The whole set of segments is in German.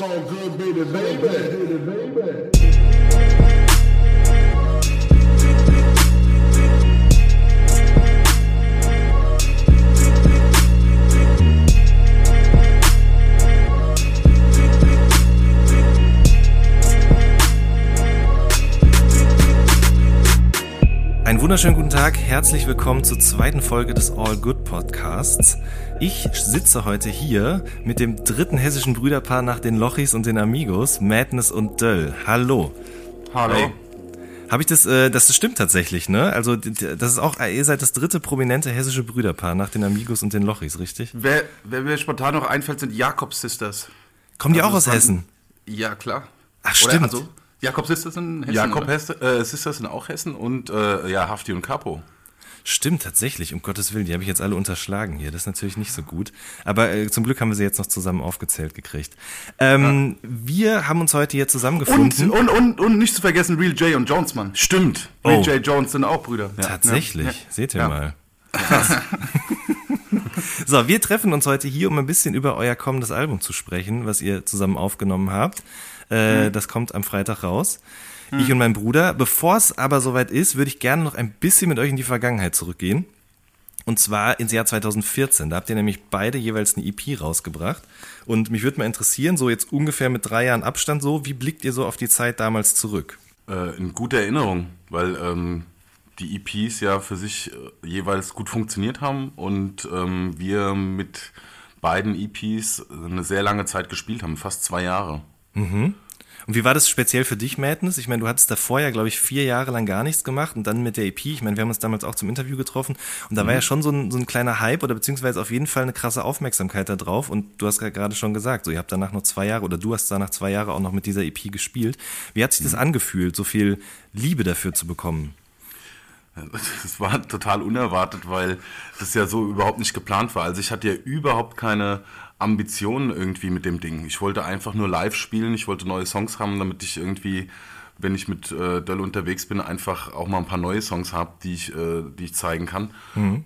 So good, baby, baby, baby, baby. Wunderschönen guten Tag, herzlich willkommen zur zweiten Folge des All Good Podcasts. Ich sitze heute hier mit dem dritten hessischen Brüderpaar nach den Lochis und den Amigos, Madness und Döll. Hallo. Hallo. Hey. Habe ich das, äh, das stimmt tatsächlich, ne? Also das ist auch, ihr seid das dritte prominente hessische Brüderpaar nach den Amigos und den Lochis, richtig? Wer, wer mir spontan noch einfällt, sind Jakob Sisters. Kommen die Also auch aus Hessen? Ja, klar. Ach, stimmt. also, Jakob Sisters sind Hessen, Jakob äh, Sisters sind auch Hessen und äh, ja, Hafti und Capo. Stimmt, tatsächlich, um Gottes Willen, die habe ich jetzt alle unterschlagen hier. Das ist natürlich nicht so gut. Aber äh, zum Glück haben wir sie jetzt noch zusammen aufgezählt gekriegt. Ähm, Wir haben uns heute hier Und, zusammengefunden. und, und, und nicht zu vergessen, Real J und Jones, Mann. Stimmt. Real Oh. J Jones sind auch Brüder. Ja. Tatsächlich, Ja. seht ihr Ja. mal. Krass. so, wir treffen uns heute hier, um ein bisschen über euer kommendes Album zu sprechen, was ihr zusammen aufgenommen habt. Äh, Das kommt am Freitag raus. Ich und mein Bruder. Bevor es aber soweit ist, würde ich gerne noch ein bisschen mit euch in die Vergangenheit zurückgehen. Und zwar ins Jahr 2014. Da habt ihr nämlich beide jeweils eine EP rausgebracht. Und mich würde mal interessieren, so jetzt ungefähr mit drei Jahren Abstand so, wie blickt ihr so auf die Zeit damals zurück? Äh, in guter Erinnerung, weil ähm, die EPs ja für sich äh, jeweils gut funktioniert haben und ähm, wir mit beiden EPs eine sehr lange Zeit gespielt haben, fast zwei Jahre. Und wie war das speziell für dich, Madness? Ich meine, du hattest davor ja, glaube ich, vier Jahre lang gar nichts gemacht und dann mit der EP, ich meine, wir haben uns damals auch zum Interview getroffen und da war ja schon so ein, so ein kleiner Hype oder beziehungsweise auf jeden Fall eine krasse Aufmerksamkeit da drauf und du hast ja gerade schon gesagt, so ihr habt danach noch zwei Jahre oder du hast danach zwei Jahre auch noch mit dieser EP gespielt. Wie hat sich das angefühlt, so viel Liebe dafür zu bekommen? Das war total unerwartet, weil das ja so überhaupt nicht geplant war. Also ich hatte ja überhaupt keine Ambitionen irgendwie mit dem Ding. Ich wollte einfach nur live spielen, ich wollte neue Songs haben, damit ich irgendwie, wenn ich mit äh, Döll unterwegs bin, einfach auch mal ein paar neue Songs habe, die ich, äh, die ich zeigen kann.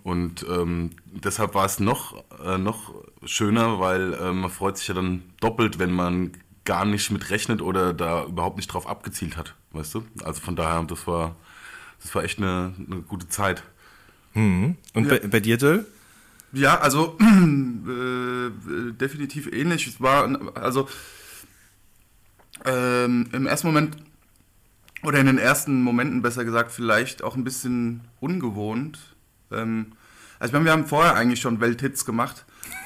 Und ähm, deshalb war es noch, äh, noch schöner, weil äh, man freut sich ja dann doppelt, wenn man gar nicht mit rechnet oder da überhaupt nicht drauf abgezielt hat, weißt du? Also von daher, das war, das war echt eine, eine gute Zeit. Und bei, bei dir, Döll? Ja, also äh, definitiv ähnlich. Es war also ähm, im ersten Moment oder in den ersten Momenten besser gesagt vielleicht auch ein bisschen ungewohnt. Ähm, also ich meine, wir haben vorher eigentlich schon Welthits gemacht,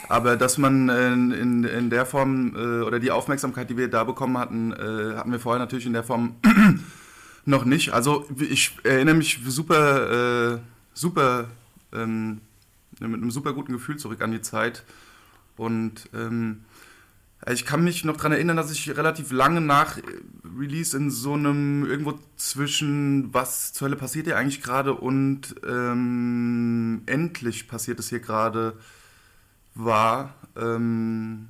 aber dass man äh, in, in der Form äh, oder die Aufmerksamkeit, die wir da bekommen hatten, äh, hatten wir vorher natürlich in der Form noch nicht. Also ich erinnere mich super, äh, super ähm, mit einem super guten Gefühl zurück an die Zeit. Und ähm, ich kann mich noch daran erinnern, dass ich relativ lange nach Release in so einem irgendwo zwischen was zur Hölle passiert hier eigentlich gerade und ähm, endlich passiert es hier gerade war. Ähm,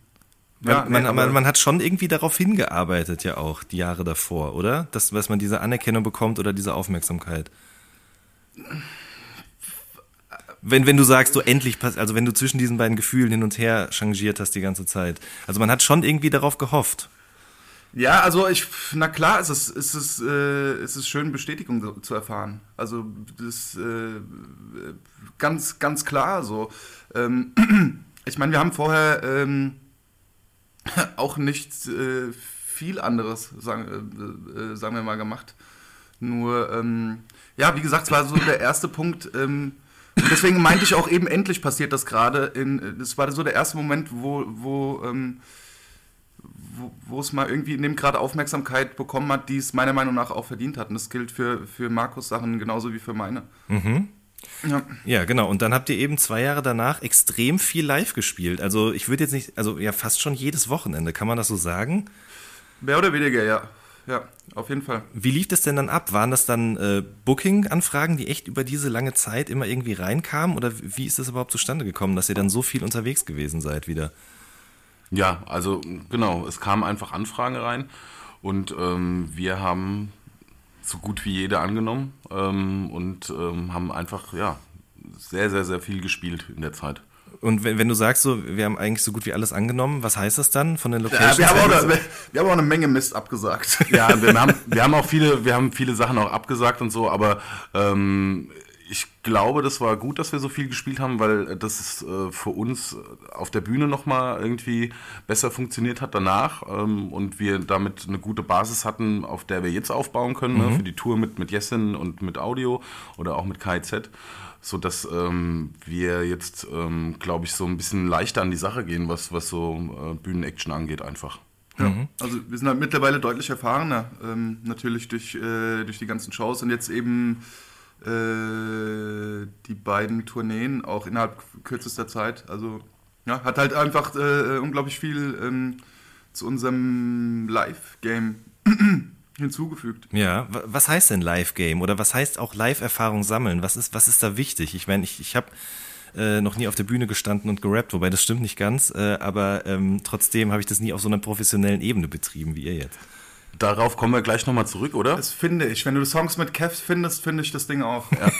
ja, man, man, nee, aber- man, man hat schon irgendwie darauf hingearbeitet, ja auch, die Jahre davor, oder? Dass, dass man diese Anerkennung bekommt oder diese Aufmerksamkeit. Wenn, wenn du sagst, so endlich passt, also wenn du zwischen diesen beiden Gefühlen hin und her changiert hast die ganze Zeit. Also man hat schon irgendwie darauf gehofft. Ja, also ich, na klar, ist es, ist es, äh, ist es schön, Bestätigung so- zu erfahren. Also das äh, ganz, ganz klar so. Ähm, ich meine, wir haben vorher ähm, auch nicht äh, viel anderes, sagen, äh, äh, sagen wir mal, gemacht. Nur, ähm, ja, wie gesagt, es war so der erste Punkt. Ähm, deswegen meinte ich auch eben, endlich passiert das gerade. Das war so der erste Moment, wo, wo ähm, wo, wo es mal irgendwie in dem Grad Aufmerksamkeit bekommen hat, die es meiner Meinung nach auch verdient hat. Und das gilt für, für Markus Sachen genauso wie für meine. Ja. Ja, genau. Und dann habt ihr eben zwei Jahre danach extrem viel live gespielt. Also ich würde jetzt nicht, also ja, fast schon jedes Wochenende, kann man das so sagen? Mehr oder weniger, ja. Ja, auf jeden Fall. Wie lief das denn dann ab? Waren das dann äh, Booking-Anfragen, die echt über diese lange Zeit immer irgendwie reinkamen? Oder wie ist das überhaupt zustande gekommen, dass ihr dann so viel unterwegs gewesen seid wieder? Ja, also genau, es kamen einfach Anfragen rein und ähm, wir haben so gut wie jede angenommen ähm, und ähm, haben einfach ja sehr, sehr, sehr viel gespielt in der Zeit. Und wenn, wenn du sagst, so, wir haben eigentlich so gut wie alles angenommen, was heißt das dann von den Ja, Locations? wir, haben auch eine, wir haben auch eine Menge Mist abgesagt. Ja, wir haben, wir haben auch viele, wir haben viele Sachen auch abgesagt und so, aber ähm, ich glaube, das war gut, dass wir so viel gespielt haben, weil das ist, äh, für uns auf der Bühne nochmal irgendwie besser funktioniert hat danach ähm, und wir damit eine gute Basis hatten, auf der wir jetzt aufbauen können, ne, für die Tour mit, mit Jessin und mit Audio oder auch mit KIZ, sodass ähm, wir jetzt, ähm, glaube ich, so ein bisschen leichter an die Sache gehen, was, was so äh, Bühnenaction angeht einfach. Ja. Also wir sind halt mittlerweile deutlich erfahrener, ähm, natürlich durch, äh, durch die ganzen Shows und jetzt eben äh, die beiden Tourneen auch innerhalb kürzester Zeit. Also ja, hat halt einfach äh, unglaublich viel ähm, zu unserem Live-Game hinzugefügt. Ja, wa- was heißt denn Live-Game? Oder was heißt auch Live-Erfahrung sammeln? Was ist, was ist da wichtig? Ich meine, ich, ich habe äh, noch nie auf der Bühne gestanden und gerappt, wobei das stimmt nicht ganz, äh, aber ähm, trotzdem habe ich das nie auf so einer professionellen Ebene betrieben wie ihr jetzt. Darauf kommen wir gleich nochmal zurück, oder? Das finde ich. Wenn du Songs mit Kev findest, finde ich das Ding auch. Ja.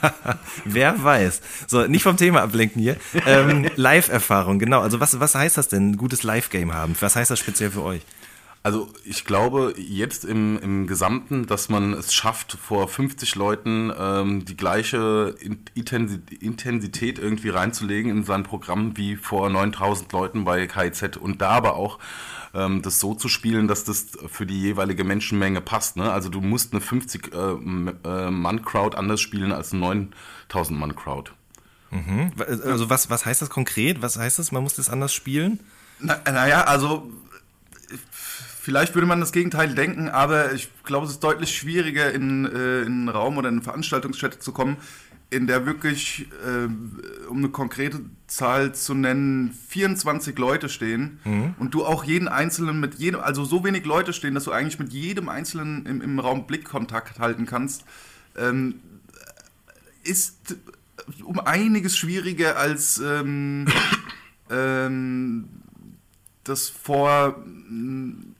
Wer weiß. So, nicht vom Thema ablenken hier. Ähm, Live-Erfahrung, genau. Also was, was heißt das denn, ein gutes Live-Game haben? Was heißt das speziell für euch? Also ich glaube jetzt im, im Gesamten, dass man es schafft, vor 50 Leuten ähm, die gleiche In- Intensi- Intensität irgendwie reinzulegen in sein Programm wie vor 9000 Leuten bei KIZ und da aber auch ähm, das so zu spielen, dass das für die jeweilige Menschenmenge passt. Ne? Also du musst eine 50 äh, äh, Mann-Crowd anders spielen als eine 9000 Mann-Crowd. Also was, was heißt das konkret? Was heißt das? Man muss das anders spielen? Na, naja, also vielleicht würde man das Gegenteil denken, aber ich glaube, es ist deutlich schwieriger, in, äh, in einen Raum oder in eine Veranstaltungsstätte zu kommen, in der wirklich, äh, um eine konkrete Zahl zu nennen, 24 Leute stehen und du auch jeden Einzelnen mit jedem, also so wenig Leute stehen, dass du eigentlich mit jedem Einzelnen im, im Raum Blickkontakt halten kannst, ähm, ist um einiges schwieriger als ähm, ähm, das vor oder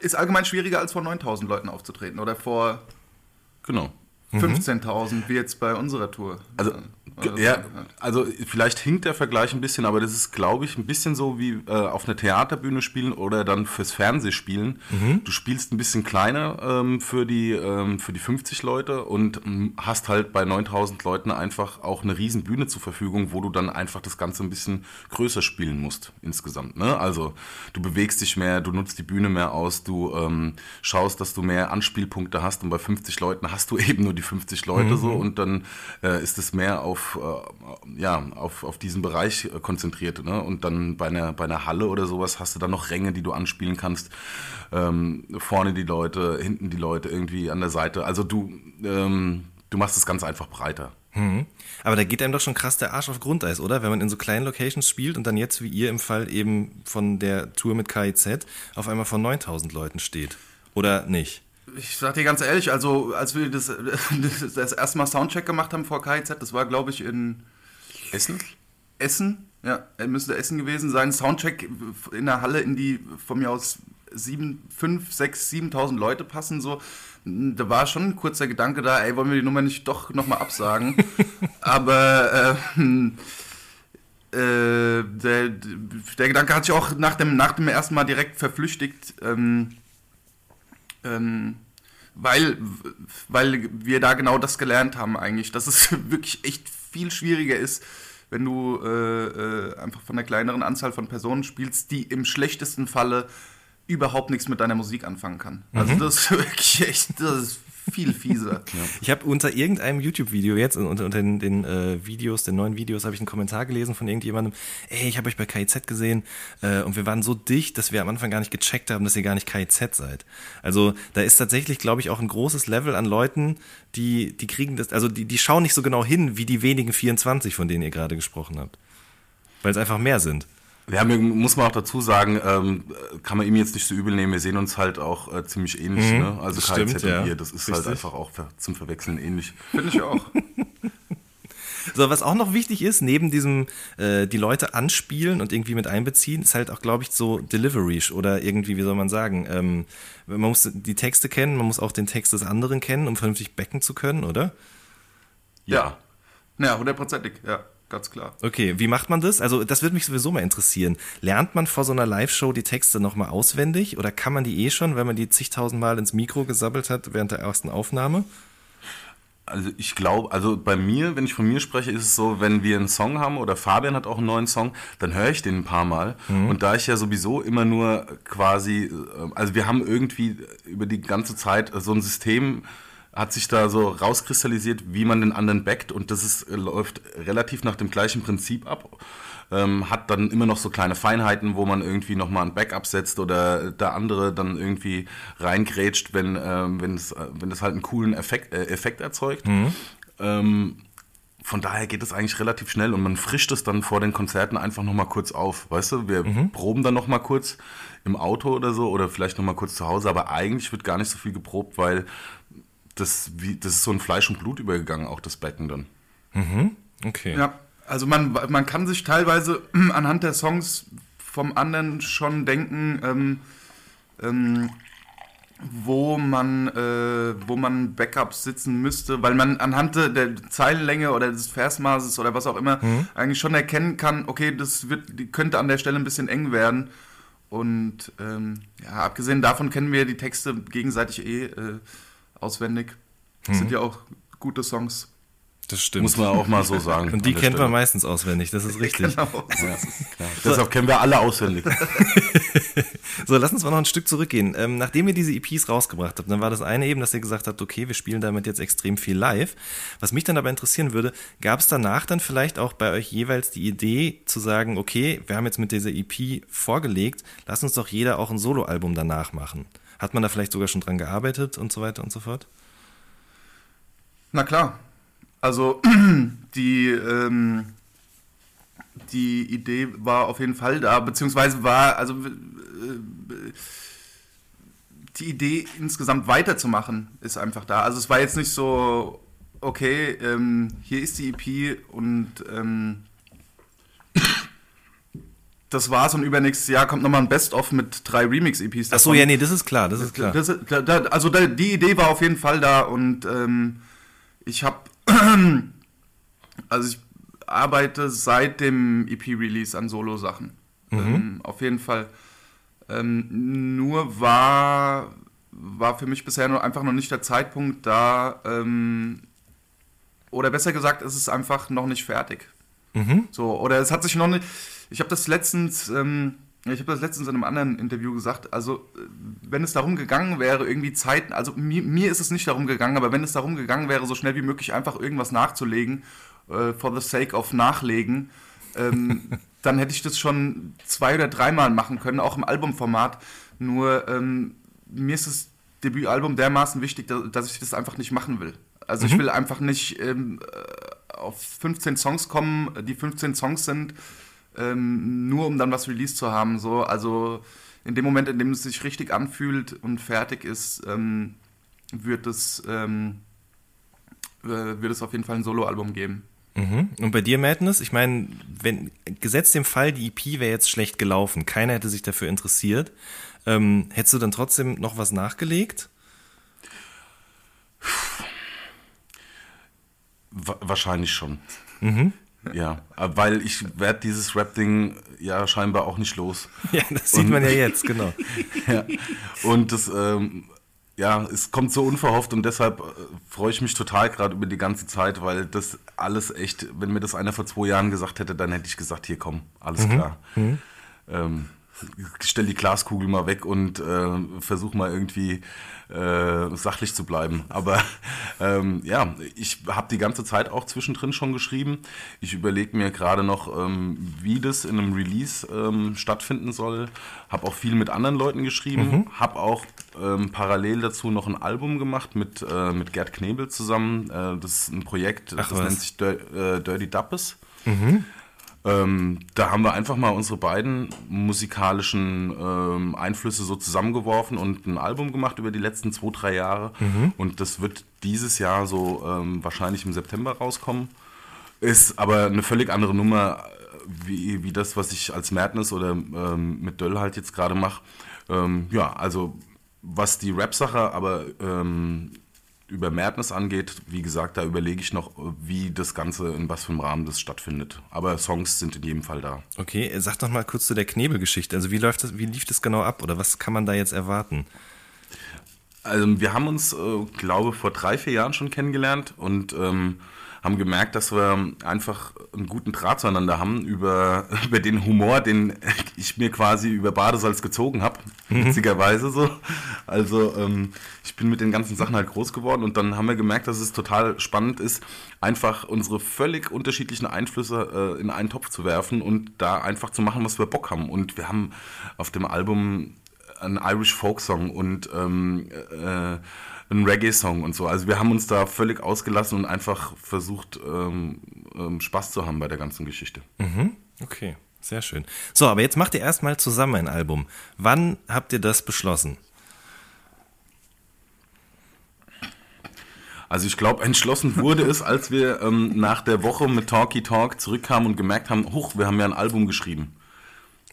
ist allgemein schwieriger als vor 9000 Leuten aufzutreten oder vor Genau. 15.000 wie jetzt bei unserer Tour. Also. Ja, also vielleicht hinkt der Vergleich ein bisschen, aber das ist, glaube ich, ein bisschen so wie äh, auf einer Theaterbühne spielen oder dann fürs Fernsehen spielen. Du spielst ein bisschen kleiner ähm, für, die, ähm, für die 50 Leute und ähm, hast halt bei 9000 Leuten einfach auch eine riesen Bühne zur Verfügung, wo du dann einfach das Ganze ein bisschen größer spielen musst insgesamt. Ne? Also du bewegst dich mehr, du nutzt die Bühne mehr aus, du ähm, schaust, dass du mehr Anspielpunkte hast und bei 50 Leuten hast du eben nur die 50 Leute so und dann äh, ist es mehr auf, äh, ja, auf, auf diesen Bereich äh, konzentriert. Ne? Und dann bei einer, bei einer Halle oder sowas hast du dann noch Ränge, die du anspielen kannst. Ähm, vorne die Leute, hinten die Leute, irgendwie an der Seite. Also du, ähm, du machst es ganz einfach breiter. Mhm. Aber da geht einem doch schon krass der Arsch auf Grundeis, oder? Wenn man in so kleinen Locations spielt und dann jetzt, wie ihr im Fall eben von der Tour mit KIZ, auf einmal vor 9000 Leuten steht. Oder nicht? Ich sag dir ganz ehrlich, also als wir das, das, das erste Mal Soundcheck gemacht haben vor KIZ, das war glaube ich in Essen? Essen, ja, müsste Essen gewesen sein. Soundcheck in der Halle, in die von mir aus sieben, fünf, sechs, 7.000 Leute passen, so. Da war schon ein kurzer Gedanke da, ey, wollen wir die Nummer nicht doch nochmal absagen? Aber ähm, äh, der, der Gedanke hat sich auch nach dem, nach dem ersten Mal direkt verflüchtigt, ähm, ähm, weil, weil wir da genau das gelernt haben eigentlich, dass es wirklich echt viel schwieriger ist, wenn du äh, äh, einfach von einer kleineren Anzahl von Personen spielst, die im schlechtesten Falle überhaupt nichts mit deiner Musik anfangen kann. Also das ist wirklich echt, das ist viel fieser. Ich habe unter irgendeinem YouTube-Video jetzt, unter, unter den, den äh, Videos, den neuen Videos, habe ich einen Kommentar gelesen von irgendjemandem, ey, ich habe euch bei KIZ gesehen äh, und wir waren so dicht, dass wir am Anfang gar nicht gecheckt haben, dass ihr gar nicht KIZ seid. Also da ist tatsächlich, glaube ich, auch ein großes Level an Leuten, die, die kriegen das, also die, die schauen nicht so genau hin, wie die wenigen 24, von denen ihr gerade gesprochen habt. Weil es einfach mehr sind. Ja, muss man auch dazu sagen, ähm, kann man ihm jetzt nicht so übel nehmen. Wir sehen uns halt auch äh, ziemlich ähnlich. ne? Also KZ stimmt, und ja. wir, das ist halt Richtig. einfach auch zum Verwechseln ähnlich. Finde ich auch. So, was auch noch wichtig ist, neben diesem äh, die Leute anspielen und irgendwie mit einbeziehen, ist halt auch, glaube ich, so Delivery oder irgendwie, wie soll man sagen, ähm, man muss die Texte kennen, man muss auch den Text des anderen kennen, um vernünftig backen zu können, oder? Ja. Ja, hundertprozentig, ja. Ganz klar. Okay, wie macht man das? Also das würde mich sowieso mal interessieren. Lernt man vor so einer Live-Show die Texte nochmal auswendig oder kann man die eh schon, wenn man die zigtausendmal ins Mikro gesabbelt hat während der ersten Aufnahme? Also ich glaube, also bei mir, wenn ich von mir spreche, ist es so, wenn wir einen Song haben oder Fabian hat auch einen neuen Song, dann höre ich den ein paar Mal. Und da ich ja sowieso immer nur quasi, äh, also wir haben irgendwie über die ganze Zeit so ein System, hat sich da so rauskristallisiert, wie man den anderen backt und das ist, läuft relativ nach dem gleichen Prinzip ab. Ähm, hat dann immer noch so kleine Feinheiten, wo man irgendwie nochmal ein Backup setzt oder der andere dann irgendwie reingrätscht, wenn, ähm, wenn, es, äh, wenn es halt einen coolen Effekt, äh, Effekt erzeugt. Ähm, von daher geht es eigentlich relativ schnell und man frischt es dann vor den Konzerten einfach nochmal kurz auf. Weißt du, wir proben dann nochmal kurz im Auto oder so oder vielleicht nochmal kurz zu Hause, aber eigentlich wird gar nicht so viel geprobt, weil das, wie, das ist so in Fleisch und Blut übergegangen, auch das Becken dann. Okay. Ja, also man, man kann sich teilweise anhand der Songs vom anderen schon denken, ähm, ähm, wo man, äh, wo man Backups sitzen müsste, weil man anhand der- Zeilenlänge oder des Versmaßes oder was auch immer eigentlich schon erkennen kann, okay, das wird, die könnte an der Stelle ein bisschen eng werden. Und ähm, ja, abgesehen davon kennen wir die Texte gegenseitig eh äh, auswendig. Das sind ja auch gute Songs. Das stimmt. Muss man auch mal so sagen. Und die kennt man Stelle. meistens auswendig, das ist richtig. Genau. Ja, klar. Deshalb kennen wir alle auswendig. So, lass uns mal noch ein Stück zurückgehen. Ähm, nachdem ihr diese EPs rausgebracht habt, dann war das eine eben, dass ihr gesagt habt, okay, wir spielen damit jetzt extrem viel live. Was mich dann aber interessieren würde, gab es danach dann vielleicht auch bei euch jeweils die Idee zu sagen, okay, wir haben jetzt mit dieser EP vorgelegt, lass uns doch jeder auch ein Soloalbum danach machen. Hat man da vielleicht sogar schon dran gearbeitet und so weiter und so fort? Na klar. Also die, ähm, die Idee war auf jeden Fall da, beziehungsweise war, also äh, die Idee insgesamt weiterzumachen ist einfach da. Also es war jetzt nicht so, okay, ähm, hier ist die EP und ähm, das war's und übernächstes Jahr kommt nochmal ein Best-of mit drei Remix-EPs. Ach so, ja, nee, das ist klar, das ist klar. Das, da, da, also da, die Idee war auf jeden Fall da und ähm, ich habe, also ich arbeite seit dem EP-Release an Solo-Sachen. Ähm, auf jeden Fall. Ähm, nur war, war für mich bisher nur einfach noch nicht der Zeitpunkt da, ähm, oder besser gesagt, es ist einfach noch nicht fertig. So, oder es hat sich noch nicht. Ich habe das letztens, ähm, ich habe das letztens in einem anderen Interview gesagt. Also, äh, wenn es darum gegangen wäre, irgendwie Zeiten, also mir, mir ist es nicht darum gegangen, aber wenn es darum gegangen wäre, so schnell wie möglich einfach irgendwas nachzulegen, äh, for the sake of Nachlegen, ähm, dann hätte ich das schon zwei oder dreimal machen können, auch im Albumformat. Nur ähm, mir ist das Debütalbum dermaßen wichtig, da- dass ich das einfach nicht machen will. Also ich will einfach nicht ähm, äh, auf 15 Songs kommen, die 15 Songs sind, ähm, nur um dann was released zu haben. So. Also in dem Moment, in dem es sich richtig anfühlt und fertig ist, ähm, wird es ähm, äh, wird es auf jeden Fall ein Soloalbum geben. Mhm. Und bei dir, Madness, ich meine, wenn gesetzt dem Fall, die EP wäre jetzt schlecht gelaufen, keiner hätte sich dafür interessiert, ähm, hättest du dann trotzdem noch was nachgelegt? Wa- Wahrscheinlich schon. Ja, weil ich werde dieses Rap-Ding ja scheinbar auch nicht los. Ja, das sieht Und- man ja jetzt, genau. ja. Und das, ähm, ja, es kommt so unverhofft und deshalb äh, freue ich mich total gerade über die ganze Zeit, weil das alles echt, wenn mir das einer vor zwei Jahren gesagt hätte, dann hätte ich gesagt, hier komm, alles klar. Ähm, stell die Glaskugel mal weg und äh, versuch mal irgendwie äh, sachlich zu bleiben. Aber ähm, ja, ich habe die ganze Zeit auch zwischendrin schon geschrieben. Ich überlege mir gerade noch, ähm, wie das in einem Release ähm, stattfinden soll. Habe auch viel mit anderen Leuten geschrieben. Habe auch ähm, parallel dazu noch ein Album gemacht mit, äh, mit Gerd Knebel zusammen. Äh, das ist ein Projekt, Ach, das was. nennt sich äh, Dirty Duppes. Ähm, da haben wir einfach mal unsere beiden musikalischen ähm, Einflüsse so zusammengeworfen und ein Album gemacht über die letzten zwei, drei Jahre. Und das wird dieses Jahr so ähm, wahrscheinlich im September rauskommen. Ist aber eine völlig andere Nummer, äh, wie, wie das, was ich als Madness oder ähm, mit Döll halt jetzt gerade mache. Ähm, ja, also was die Rap-Sache aber ähm, über Madness angeht, wie gesagt, da überlege ich noch, wie das Ganze, in was für einem Rahmen das stattfindet. Aber Songs sind in jedem Fall da. Okay, sag doch mal kurz zu der Knebelgeschichte. Also wie läuft das, wie lief das genau ab oder was kann man da jetzt erwarten? Also wir haben uns, äh, glaube vor drei, vier Jahren schon kennengelernt und ähm, haben gemerkt, dass wir einfach einen guten Draht zueinander haben über, über den Humor, den ich mir quasi über Badesalz gezogen habe, witzigerweise so. Also ähm, ich bin mit den ganzen Sachen halt groß geworden und dann haben wir gemerkt, dass es total spannend ist, einfach unsere völlig unterschiedlichen Einflüsse äh, in einen Topf zu werfen und da einfach zu machen, was wir Bock haben. Und wir haben auf dem Album einen Irish Folk Song und ähm, äh, einen Reggae-Song und so. Also wir haben uns da völlig ausgelassen und einfach versucht, ähm, ähm, Spaß zu haben bei der ganzen Geschichte. Mhm. Okay, sehr schön. So, aber jetzt macht ihr erstmal zusammen ein Album. Wann habt ihr das beschlossen? Also ich glaube, entschlossen wurde es, als wir ähm, nach der Woche mit Talkie Talk zurückkamen und gemerkt haben, huch, wir haben ja ein Album geschrieben.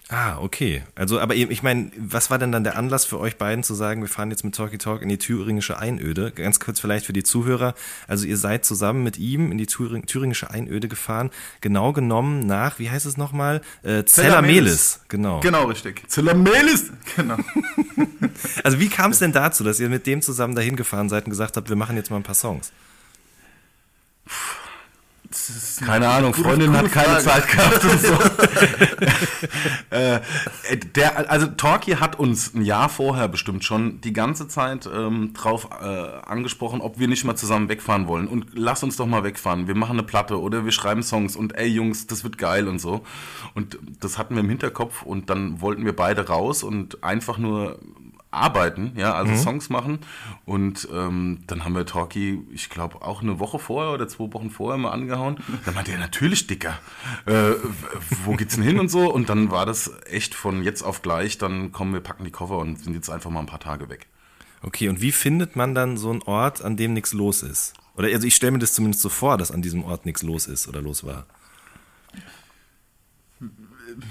Ah, okay. Also, aber ich meine, was war denn dann der Anlass für euch beiden zu sagen, wir fahren jetzt mit Talkie Talk in die thüringische Einöde? Ganz kurz vielleicht für die Zuhörer. Also, ihr seid zusammen mit ihm in die Thüring thüringische Einöde gefahren. Genau genommen nach, wie heißt es nochmal? Äh, Zellamelis. Genau. Genau, richtig. Zellamelis! Genau. Also, wie kam es denn dazu, dass ihr mit dem zusammen dahin gefahren seid und gesagt habt, wir machen jetzt mal ein paar Songs? Keine Ahnung, Freundin hat keine. Zeit gehabt und so. äh, der, also Talkie hat uns ein Jahr vorher bestimmt schon die ganze Zeit ähm, drauf äh, angesprochen, ob wir nicht mal zusammen wegfahren wollen. Und lass uns doch mal wegfahren. Wir machen eine Platte oder wir schreiben Songs und ey Jungs, das wird geil und so. Und das hatten wir im Hinterkopf und dann wollten wir beide raus und einfach nur arbeiten, ja, also Songs machen. Und ähm, dann haben wir Talkie, ich glaube, auch eine Woche vorher oder zwei Wochen vorher mal angehauen. Dann meinte er, natürlich, Dicker. Äh, wo geht's denn hin und so? Und dann war das echt von jetzt auf gleich, dann kommen wir, packen die Koffer und sind jetzt einfach mal ein paar Tage weg. Okay, und wie findet man dann so einen Ort, an dem nichts los ist? Oder also ich stelle mir das zumindest so vor, dass an diesem Ort nichts los ist oder los war.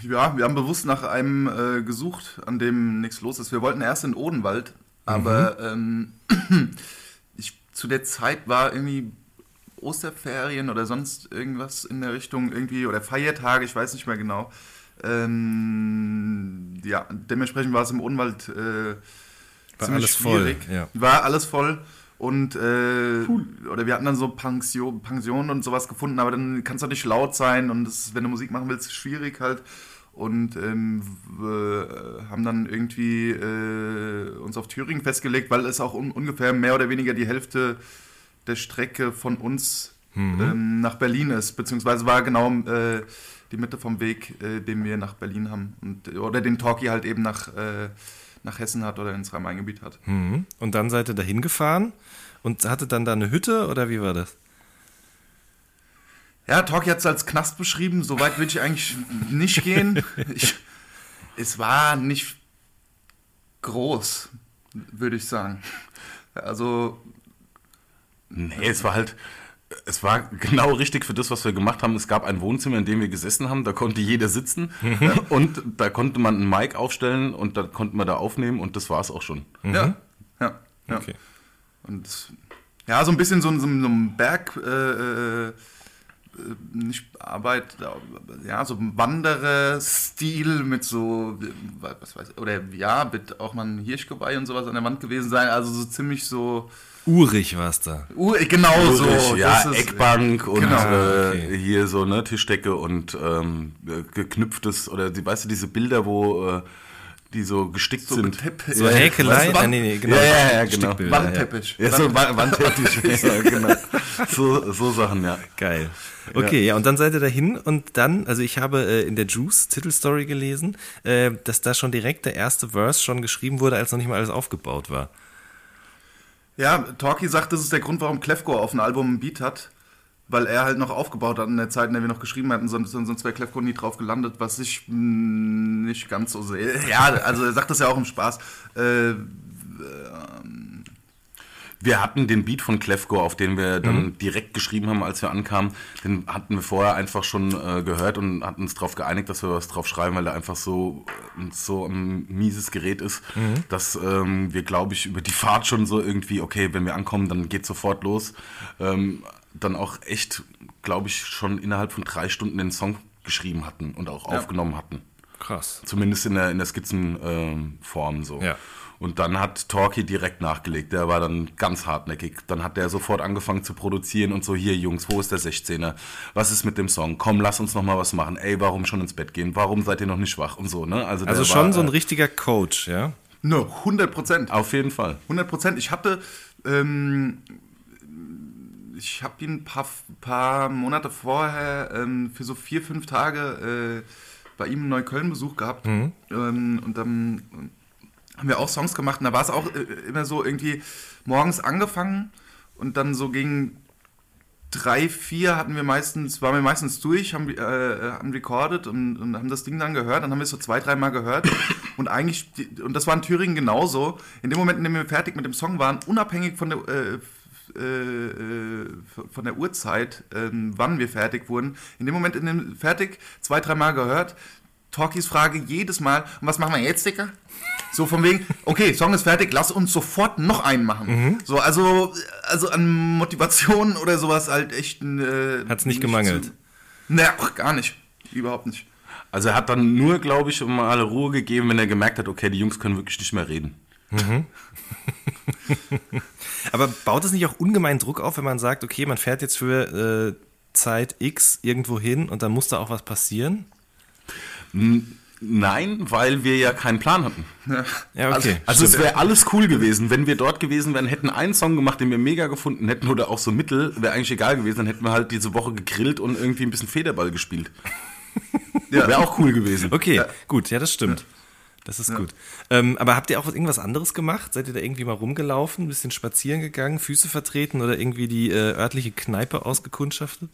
Ja, wir haben bewusst nach einem äh, gesucht, an dem nichts los ist. Wir wollten erst in Odenwald, aber ähm, ich, zu der Zeit war irgendwie Osterferien oder sonst irgendwas in der Richtung irgendwie oder Feiertage, ich weiß nicht mehr genau. Ähm, ja, dementsprechend war es im Odenwald äh, War ziemlich alles voll, schwierig. ja. War alles voll. Und äh, oder wir hatten dann so Pension, Pensionen und sowas gefunden, aber dann kann es doch nicht laut sein und das, wenn du Musik machen willst, ist schwierig halt. Und ähm, wir haben dann irgendwie äh, uns auf Thüringen festgelegt, weil es auch un ungefähr mehr oder weniger die Hälfte der Strecke von uns ähm, nach Berlin ist, beziehungsweise war genau äh, die Mitte vom Weg, äh, den wir nach Berlin haben. Und, oder den Talkie halt eben nach, äh, nach Hessen hat oder ins Rhein-Main-Gebiet hat. Mhm. Und dann seid ihr dahin gefahren und hattet dann da eine Hütte oder wie war das? Ja, Talkie hat es als Knast beschrieben, so weit will ich eigentlich nicht gehen. Ich, es war nicht groß, würde ich sagen. Also, Nee, es war halt, es war genau richtig für das, was wir gemacht haben. Es gab ein Wohnzimmer, in dem wir gesessen haben, da konnte jeder sitzen und da konnte man einen Mic aufstellen und da konnte man da aufnehmen und das war es auch schon. ja, ja, ja. Okay. Und ja, so ein bisschen so, ein- so, so ein Berg, äh, äh, nicht Arbeit, ja, so ein Wanderer-Stil mit so, was weiß ich, oder ja, wird auch mal ein Hirschgeweih und sowas an der Wand gewesen sein. Also so ziemlich so, Urig war's da. uh, genau so. Ulrich, ja, das ist- Eckbank und Genau. äh, Okay. hier so ne Tischdecke und ähm, äh, geknüpftes oder die, weißt du diese Bilder, wo äh, die so gestickt So sind. Teppich- So Ja, Häkelei? weißt du, Ah, nee, nee, genau. Ja, ja, ja, genau. Wandteppich. Ja, so Wa- Wandteppich, ja, genau. So, so Sachen, ja. Geil. Okay, ja. und dann seid ihr dahin und dann, also ich habe äh, in der Juice Titelstory gelesen, äh, dass da schon direkt der erste Verse schon geschrieben wurde, als noch nicht mal alles aufgebaut war. Ja, Talkie sagt, das ist der Grund, warum Klefko auf ein Album ein Beat hat, weil er halt noch aufgebaut hat in der Zeit, in der wir noch geschrieben hatten, sonst, sonst wäre Klefko nie drauf gelandet, was ich nicht ganz so sehe. Ja, also er sagt das ja auch im Spaß. Äh, Wir hatten den Beat von Klefko, auf den wir dann direkt geschrieben haben, als wir ankamen. Den hatten wir vorher einfach schon äh, gehört und hatten uns darauf geeinigt, dass wir was drauf schreiben, weil er einfach so, äh, so ein mieses Gerät ist, dass ähm, wir, glaube ich, über die Fahrt schon so irgendwie, okay, wenn wir ankommen, dann geht sofort los. Ähm, dann auch echt, glaube ich, schon innerhalb von drei Stunden den Song geschrieben hatten und auch aufgenommen hatten. Krass. Zumindest in der, in der Skizzenform so. Ja. Und dann hat Torki direkt nachgelegt. Der war dann ganz hartnäckig. Dann hat der sofort angefangen zu produzieren und so, hier Jungs, wo ist der 16er? Was ist mit dem Song? Komm, lass uns noch mal was machen. Ey, warum schon ins Bett gehen? Warum seid ihr noch nicht wach? Und so, ne? Also, Also schon war, so ein äh, richtiger Coach, ja? No, 100 Prozent. Auf jeden Fall. 100 Prozent. Ich hatte, ähm, ich habe ihn ein paar, paar Monate vorher ähm, für so vier, fünf Tage äh, bei ihm in Neukölln Besuch gehabt. Ähm, und dann haben wir auch Songs gemacht. Und da war es auch äh, immer so irgendwie morgens angefangen und dann so gegen drei, vier hatten wir meistens, waren wir meistens durch, haben, äh, haben recorded und, und haben das Ding dann gehört. Dann haben wir es so zwei, dreimal gehört. Und eigentlich, und das war in Thüringen genauso, in dem Moment, in dem wir fertig mit dem Song waren, unabhängig von der, äh, äh, äh, von der Uhrzeit, ähm, wann wir fertig wurden, in dem Moment, in dem fertig, zwei, dreimal gehört, Talkies Frage jedes Mal, und was machen wir jetzt, Dicker? So von wegen, okay, Song ist fertig, lass uns sofort noch einen machen. So, also, also an Motivation oder sowas halt echt. Äh, Hat's nicht gemangelt? zu- Ne, ach, gar nicht. Überhaupt nicht. Also er hat dann nur, glaube ich, um alle Ruhe gegeben, wenn er gemerkt hat, okay, die Jungs können wirklich nicht mehr reden. Aber baut es nicht auch ungemein Druck auf, wenn man sagt, okay, man fährt jetzt für äh, Zeit X irgendwo hin und dann muss da auch was passieren? Nein, weil wir ja keinen Plan hatten. Ja, okay. Also es wäre alles cool gewesen, wenn wir dort gewesen wären, hätten einen Song gemacht, den wir mega gefunden hätten oder auch so Mittel, wäre eigentlich egal gewesen, dann hätten wir halt diese Woche gegrillt und irgendwie ein bisschen Federball gespielt. Ja. Wäre auch cool gewesen. Okay, gut, ja, das stimmt. Das ist gut. Ähm, aber habt ihr auch was, irgendwas anderes gemacht? Seid ihr da irgendwie mal rumgelaufen, ein bisschen spazieren gegangen, Füße vertreten oder irgendwie die äh, örtliche Kneipe ausgekundschaftet?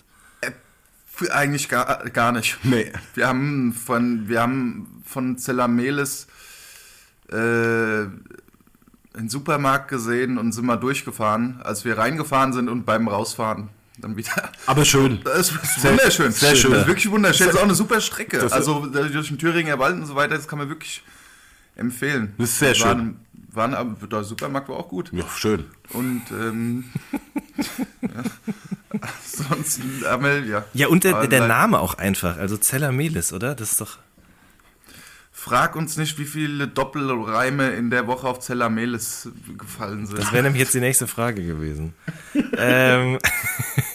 Eigentlich gar, gar nicht. Nee. Wir haben von, wir haben von Zellamelis äh, einen Supermarkt gesehen und sind mal durchgefafen, als wir reingefahren sind und beim Rausfahren dann wieder. Aber schön. Das ist wunderschön. sehr schön. Das ist wirklich wunderschön. Das ist auch eine super Strecke. Also durch den Thüringer Wald und so weiter, das kann man wirklich empfehlen. Das ist sehr schön. Waren, aber der Supermarkt war auch gut. Ja, schön. Und ähm, ja. ansonsten, Amel, ja. Ja, und der, der. Name auch einfach, also Zeller Melis, oder? Das ist doch. Frag uns nicht, wie viele Doppelreime in der Woche auf Zellamelis gefallen sind. Das wäre nämlich jetzt die nächste Frage gewesen. ähm,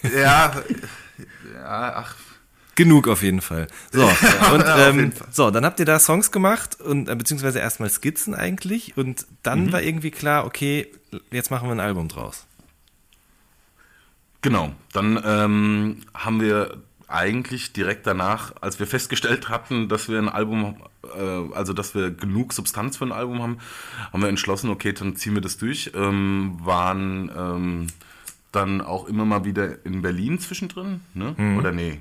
ja, ja, ach, genug auf jeden Fall. So, und ähm, Fall. so, dann habt ihr da Songs gemacht und äh, beziehungsweise erstmal Skizzen eigentlich und dann war irgendwie klar, okay, jetzt machen wir ein Album draus. Genau. Dann ähm, haben wir eigentlich direkt danach, als wir festgestellt hatten, dass wir ein Album, äh, also dass wir genug Substanz für ein Album haben, haben wir entschlossen, okay, dann ziehen wir das durch. Ähm, waren ähm, dann auch immer mal wieder in Berlin zwischendrin, ne? Oder nee?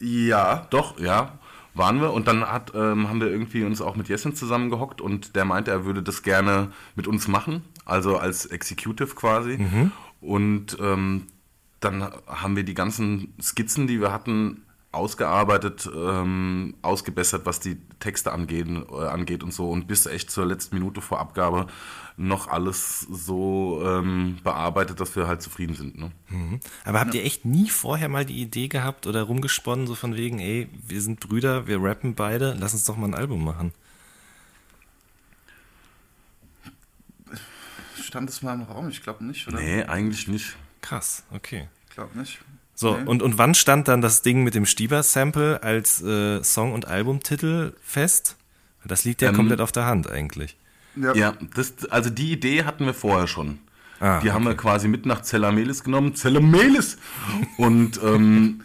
Ja, Doch, ja, waren wir. Und dann hat, ähm, haben wir irgendwie uns auch mit Jessen zusammengehockt und der meinte, er würde das gerne mit uns machen, also als Executive quasi. Und ähm, dann haben wir die ganzen Skizzen, die wir hatten, ausgearbeitet, ähm, ausgebessert, was die Texte angehen, äh, angeht und so. Und bis echt zur letzten Minute vor Abgabe noch alles so ähm, bearbeitet, dass wir halt zufrieden sind. Ne? Aber habt ihr echt nie vorher mal die Idee gehabt oder rumgesponnen, so von wegen, ey, wir sind Brüder, wir rappen beide, lass uns doch mal ein Album machen? stand es mal im Raum? Ich glaube nicht, oder? Nee, eigentlich nicht. Krass, okay. Ich glaube nicht. So, Nee. und, und wann stand dann das Ding mit dem Stieber-Sample als äh, Song- und Albumtitel fest? Das liegt ja Ähm, komplett auf der Hand eigentlich. Ja, Ja, das, also die Idee hatten wir vorher schon. Ah, die haben wir quasi mit nach Zellamelis genommen. Zellamelis! Und ähm,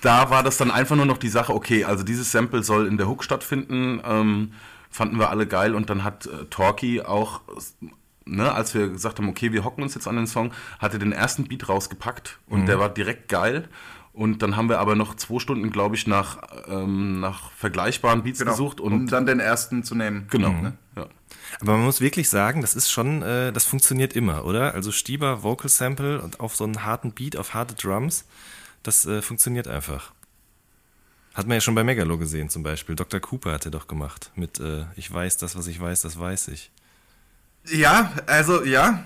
da war das dann einfach nur noch die Sache, okay, also dieses Sample soll in der Hook stattfinden. Ähm, fanden wir alle geil. Und dann hat äh, Torki auch, ne, als wir gesagt haben, okay, wir hocken uns jetzt an den Song, hat er den ersten Beat rausgepackt und der war direkt geil. Und dann haben wir aber noch zwei Stunden, glaube ich, nach, ähm, nach vergleichbaren Beats Genau, gesucht. Und um dann den ersten zu nehmen. genau. Ne? Ja. Aber man muss wirklich sagen, das ist schon, äh, das funktioniert immer, oder? Also Stieber, Vocal Sample und auf so einen harten Beat, auf harte Drums, das äh, funktioniert einfach. Hat man ja schon bei Megalo gesehen zum Beispiel. Dr. Cooper hat er doch gemacht mit äh, Ich weiß das, was ich weiß, das weiß ich. Ja, also ja,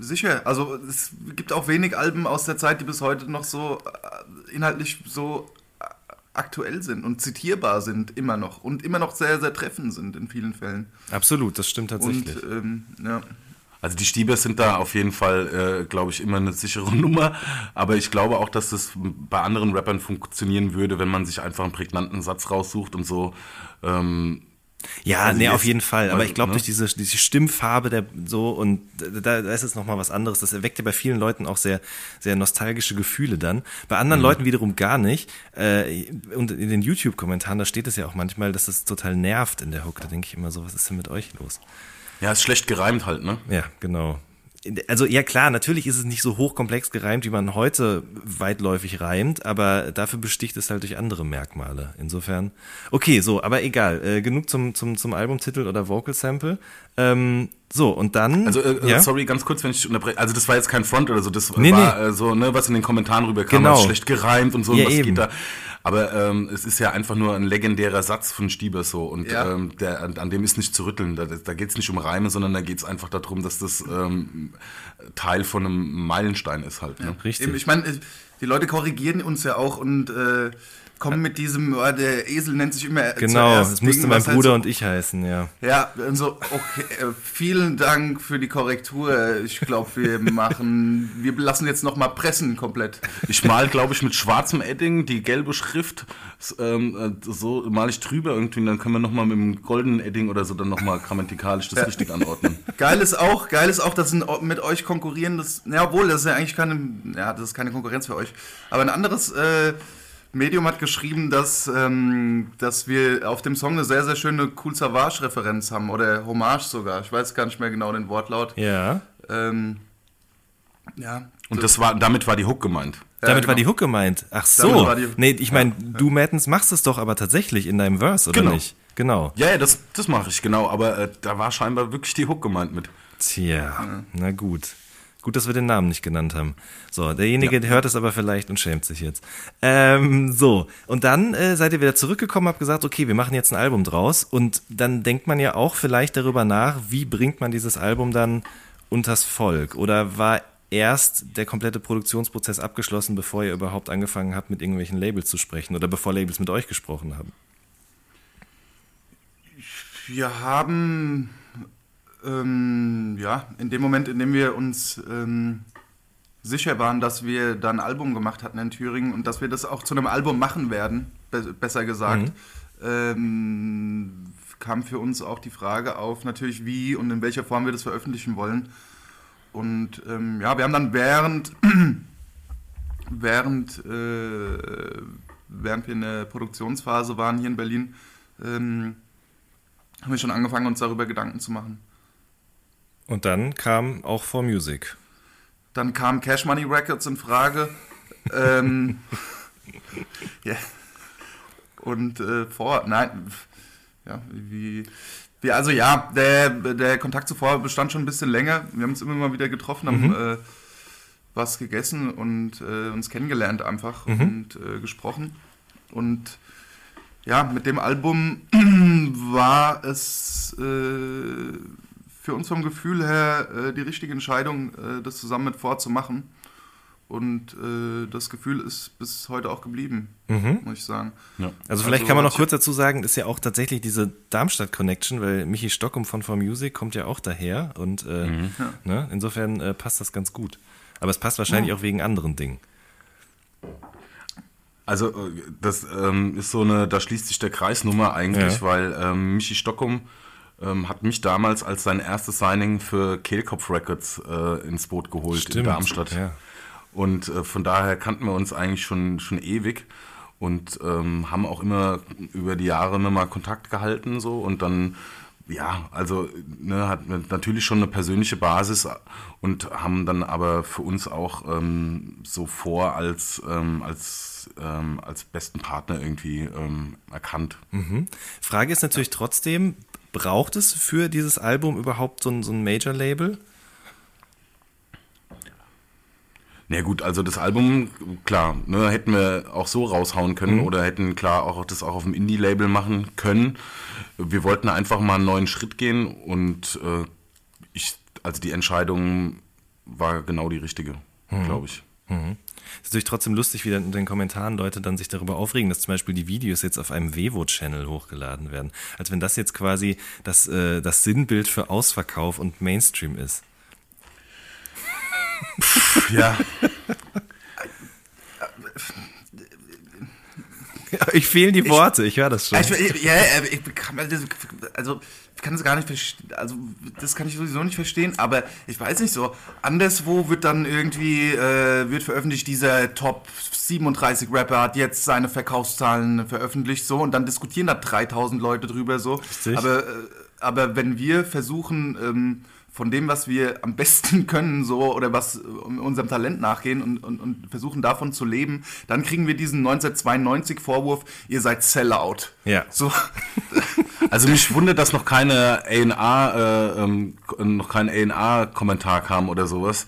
sicher. Also es gibt auch wenig Alben aus der Zeit, die bis heute noch so äh, inhaltlich so äh, aktuell sind und zitierbar sind immer noch und immer noch sehr, sehr treffend sind in vielen Fällen. Absolut, das stimmt tatsächlich. Und ähm, ja. Also die Stiebers sind da auf jeden Fall, äh, glaube ich, immer eine sichere Nummer. Aber ich glaube auch, dass das bei anderen Rappern funktionieren würde, wenn man sich einfach einen prägnanten Satz raussucht und so. Ähm, Ja, Also nee, auf jeden Fall. Aber ich glaube, ne? durch diese, diese Stimmfarbe der so und da, da ist es nochmal was anderes. Das erweckt ja bei vielen Leuten auch sehr, sehr nostalgische Gefühle dann. Bei Mhm. anderen Leuten wiederum gar nicht. Äh, und in den YouTube-Kommentaren, da steht es ja auch manchmal, dass es total nervt in der Hook. Da denke ich immer so, was ist denn mit euch los? ja, ist schlecht gereimt halt, ne? Ja, genau. Also ja klar, natürlich ist es nicht so hochkomplex gereimt, wie man heute weitläufig reimt, aber dafür besticht es halt durch andere Merkmale. Insofern, okay, so, aber egal. Äh, genug zum, zum, zum Albumtitel oder Vocal Sample. Ähm, so, und dann. Also, äh, ja? sorry, ganz kurz, wenn ich unterbreche. Also, das war jetzt kein Front oder so. Das Nee, war nee. Äh, so, ne, was in den Kommentaren rüberkam, Genau. schlecht gereimt und so. Ja, was eben. geht da? Aber ähm, es ist ja einfach nur ein legendärer Satz von Stiebers so. Und Ja. ähm, der, an, an dem ist nicht zu rütteln. Da, da geht es nicht um Reime, sondern da geht es einfach darum, dass das ähm, Teil von einem Meilenstein ist halt. Ne? Richtig. Eben, ich meine, die Leute korrigieren uns ja auch und äh, kommen mit diesem, oh, der Esel nennt sich immer genau, zuerst es musste Ding, mein was halt Bruder so, und ich heißen, ja. Ja, und so, okay, äh, vielen Dank für die Korrektur. Ich glaube, wir machen, wir lassen jetzt nochmal pressen komplett. Ich mal, glaube ich, mit schwarzem Edding die gelbe Schrift, ähm, äh, so mal ich drüber irgendwie, und dann können wir nochmal mit dem goldenen Edding oder so dann nochmal grammatikalisch das richtig anordnen. Geil ist auch, geil ist auch, dass ein mit euch konkurrierendes, ja, obwohl, das ist ja eigentlich keine, ja, das ist keine Konkurrenz für euch. Aber ein anderes äh, Medium hat geschrieben, dass, ähm, dass wir auf dem Song eine sehr, sehr schöne Cool Savage-Referenz haben oder Hommage sogar. Ich weiß gar nicht mehr genau den Wortlaut. Ja. Ähm, ja. Und das war, damit war die Hook gemeint. Damit genau. war die Hook gemeint. Ach so. nee, ich meine, du, Mattens, machst es doch aber tatsächlich in deinem Verse, oder Genau. nicht? Genau. Ja, ja, das, das mache ich, genau. Aber äh, da war scheinbar wirklich die Hook gemeint mit. Tja, na gut. Gut, dass wir den Namen nicht genannt haben. So, derjenige hört es aber vielleicht und schämt sich jetzt. Ähm, so, und dann äh, seid ihr wieder zurückgekommen, habt gesagt, okay, wir machen jetzt ein Album draus. Und dann denkt man ja auch vielleicht darüber nach, wie bringt man dieses Album dann unters Volk? Oder war erst der komplette Produktionsprozess abgeschlossen, bevor ihr überhaupt angefangen habt, mit irgendwelchen Labels zu sprechen oder bevor Labels mit euch gesprochen haben? Wir haben, ähm, ja, in dem Moment, in dem wir uns ähm, sicher waren, dass wir da ein Album gemacht hatten in Thüringen und dass wir das auch zu einem Album machen werden, be besser gesagt, ähm, kam für uns auch die Frage auf, natürlich wie und in welcher Form wir das veröffentlichen wollen. Und ähm, ja, wir haben dann während, während, äh, während wir in der Produktionsphase waren hier in Berlin, ähm, haben wir schon angefangen, uns darüber Gedanken zu machen. Und dann kam auch For Music. Dann kam Cash Money Records in Frage. ähm, ja. Und äh, vor, nein, ja, wie, wie, also ja, der, der Kontakt zuvor bestand schon ein bisschen länger. Wir haben uns immer mal wieder getroffen, haben äh, was gegessen und äh, uns kennengelernt einfach und äh, gesprochen. Und ja, mit dem Album war es äh, für uns vom Gefühl her äh, die richtige Entscheidung, äh, das zusammen mit Ford zu machen. Und äh, das Gefühl ist bis heute auch geblieben, muss ich sagen. Ja. Also vielleicht Also, kann man noch kurz dazu sagen, ist ja auch tatsächlich diese Darmstadt-Connection, weil Michi Stockum von For Music kommt ja auch daher und äh, Mhm. ne, insofern äh, passt das ganz gut. Aber es passt wahrscheinlich auch wegen anderen Dingen. Also äh, das ähm, ist so eine, da schließt sich der Kreisnummer eigentlich, Ja. weil ähm, Michi Stockum ähm, hat mich damals als sein erstes Signing für Kehlkopf Records äh, ins Boot geholt in Darmstadt. Ja. Und äh, von daher kannten wir uns eigentlich schon, schon ewig und ähm, haben auch immer über die Jahre immer mal Kontakt gehalten so und dann ja, also ne, hat natürlich schon eine persönliche Basis und haben dann aber für uns auch ähm, so vor als, ähm, als, ähm, als besten Partner irgendwie ähm, erkannt. Mhm. Frage ist natürlich trotzdem, braucht es für dieses Album überhaupt so ein, so ein Major-Label? Na ja, gut, also das Album, klar, ne, hätten wir auch so raushauen können mhm. oder hätten klar auch das auch auf dem Indie-Label machen können. Wir wollten einfach mal einen neuen Schritt gehen und äh, ich, also die Entscheidung war genau die richtige, mhm. glaube ich. Mhm. Es ist natürlich trotzdem lustig, wie dann in den Kommentaren Leute dann sich darüber aufregen, dass zum Beispiel die Videos jetzt auf einem Vevo-Channel hochgeladen werden. Als wenn das jetzt quasi das, äh, das Sinnbild für Ausverkauf und Mainstream ist. ja. Ich fehlen die Worte, ich, ich höre das schon. Ich, ja, ich, also kann es gar nicht verstehen, also das kann ich sowieso nicht verstehen, aber ich weiß nicht so, anderswo wird dann irgendwie, äh, wird veröffentlicht, dieser Top 37 Rapper hat jetzt seine Verkaufszahlen veröffentlicht so und dann diskutieren da 3000 Leute drüber so. Richtig. Aber, äh, aber wenn wir versuchen, ähm, von dem, was wir am besten können, so oder was unserem Talent nachgehen und, und, und versuchen davon zu leben, dann kriegen wir diesen 1992 Vorwurf, ihr seid Sellout. Ja. So. Also mich wundert, dass noch keine A&A, äh, ähm, noch kein A&A-Kommentar kam oder sowas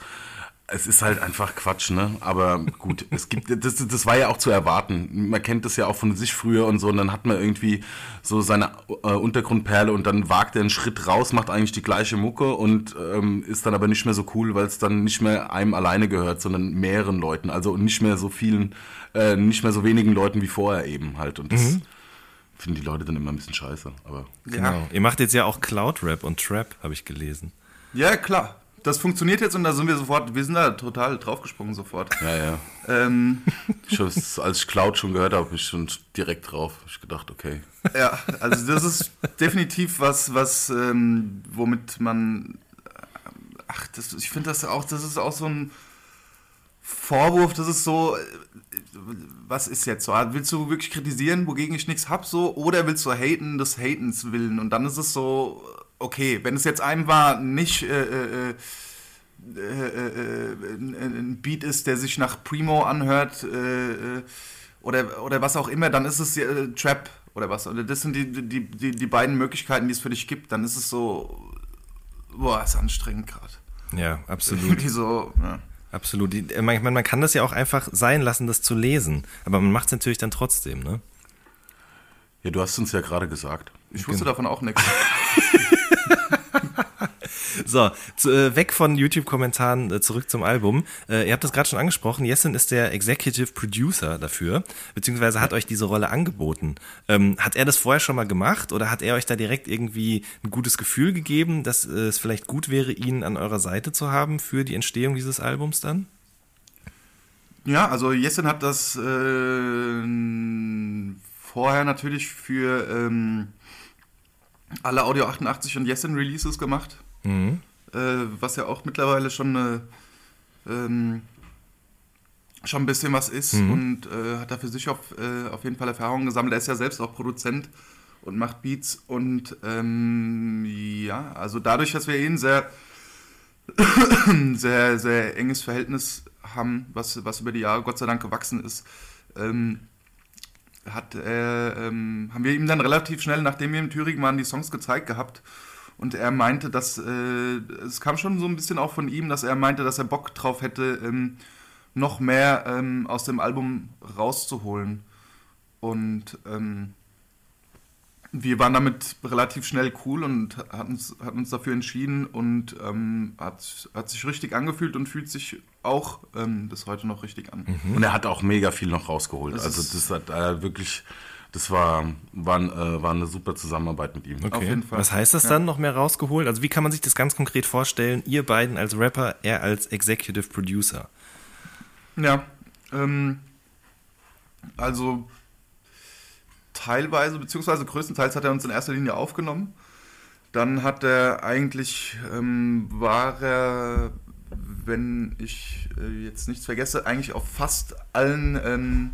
es ist halt einfach Quatsch, ne? Aber gut, es gibt, das, das war ja auch zu erwarten. Man kennt das ja auch von sich früher und so, und dann hat man irgendwie so seine äh, Untergrundperle und dann wagt er einen Schritt raus, macht eigentlich die gleiche Mucke und ähm, ist dann aber nicht mehr so cool, weil es dann nicht mehr einem alleine gehört, sondern mehreren Leuten. Also nicht mehr so vielen, äh, nicht mehr so wenigen Leuten wie vorher eben halt. Und das mhm. finden die Leute dann immer ein bisschen scheiße. Aber genau. Ja. Ihr macht jetzt ja auch Cloud Rap und Trap, habe ich gelesen. Ja, klar das funktioniert jetzt und da sind wir sofort, wir sind da total draufgesprungen sofort. Ja, ja. Ähm, schon, als ich Cloud schon gehört habe, bin ich schon direkt drauf. Ich gedacht, okay. Ja, also das ist definitiv was, was, ähm, womit man, ach, das, ich finde das auch, das ist auch so ein Vorwurf, das ist so, was ist jetzt so? Willst du wirklich kritisieren, wogegen ich nichts hab, so, oder willst du haten des Hatens willen? Und dann ist es so, okay, wenn es jetzt einem war, nicht äh, äh, äh, äh ein Beat ist, der sich nach Primo anhört äh, oder, oder was auch immer, dann ist es Trap oder was. Oder das sind die, die, die, die beiden Möglichkeiten, die es für dich gibt. Dann ist es so, boah, ist anstrengend gerade. Ja, absolut. so, ja. Absolut. Man, man, kann das ja auch einfach sein lassen, das zu lesen. Aber man macht es natürlich dann trotzdem, ne? Ja, du hast uns ja gerade gesagt. Ich wusste davon auch nichts. So, zu, äh, weg von YouTube-Kommentaren, äh, zurück zum Album. Äh, ihr habt das gerade schon angesprochen, Jessen ist der Executive Producer dafür, beziehungsweise hat euch diese Rolle angeboten. Ähm, hat er das vorher schon mal gemacht oder hat er euch da direkt irgendwie ein gutes Gefühl gegeben, dass äh, es vielleicht gut wäre, ihn an eurer Seite zu haben für die Entstehung dieses Albums dann? Ja, also Jessen hat das äh, vorher natürlich für ähm, alle Audio 88 und Jessen Releases gemacht. Mhm. Äh, was ja auch mittlerweile schon eine, ähm, schon ein bisschen was ist mhm. und äh, hat da für sich auf, äh, auf jeden Fall Erfahrungen gesammelt. Er ist ja selbst auch Produzent und macht Beats und ähm, ja, also dadurch, dass wir ihn sehr, sehr, sehr enges Verhältnis haben, was, was über die Jahre Gott sei Dank gewachsen ist, ähm, hat, äh, ähm, haben wir ihm dann relativ schnell, nachdem wir in Thüringen waren, die Songs gezeigt gehabt und er meinte, dass äh, es kam schon so ein bisschen auch von ihm, dass er meinte, dass er Bock drauf hätte, ähm, noch mehr ähm, aus dem Album rauszuholen. Und ähm, wir waren damit relativ schnell cool und hatten uns, hatten uns dafür entschieden und ähm, hat, hat sich richtig angefühlt und fühlt sich auch ähm, bis heute noch richtig an. Mhm. Und er hat auch mega viel noch rausgeholt. Das also das hat äh, wirklich das war, war, äh, war eine super Zusammenarbeit mit ihm. Okay. Auf jeden Fall. Was heißt das ja. dann noch mehr rausgeholt? Also wie kann man sich das ganz konkret vorstellen? Ihr beiden als Rapper, er als Executive Producer. Ja, ähm, also teilweise, beziehungsweise größtenteils hat er uns in erster Linie aufgenommen. Dann hat er eigentlich, ähm, war er, wenn ich äh, jetzt nichts vergesse, eigentlich auf fast allen, ähm,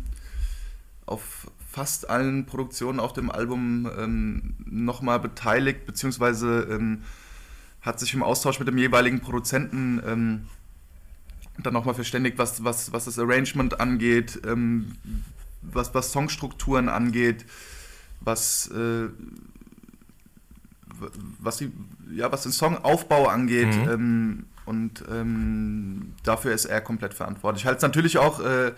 auf fast allen Produktionen auf dem Album ähm, nochmal beteiligt, beziehungsweise ähm, hat sich im Austausch mit dem jeweiligen Produzenten ähm, dann nochmal verständigt, was, was, was das Arrangement angeht, ähm, was, was Songstrukturen angeht, was, äh, was, die, ja, was den Songaufbau angeht. Mhm. Und ähm, dafür ist er komplett verantwortlich. Halt natürlich auch äh,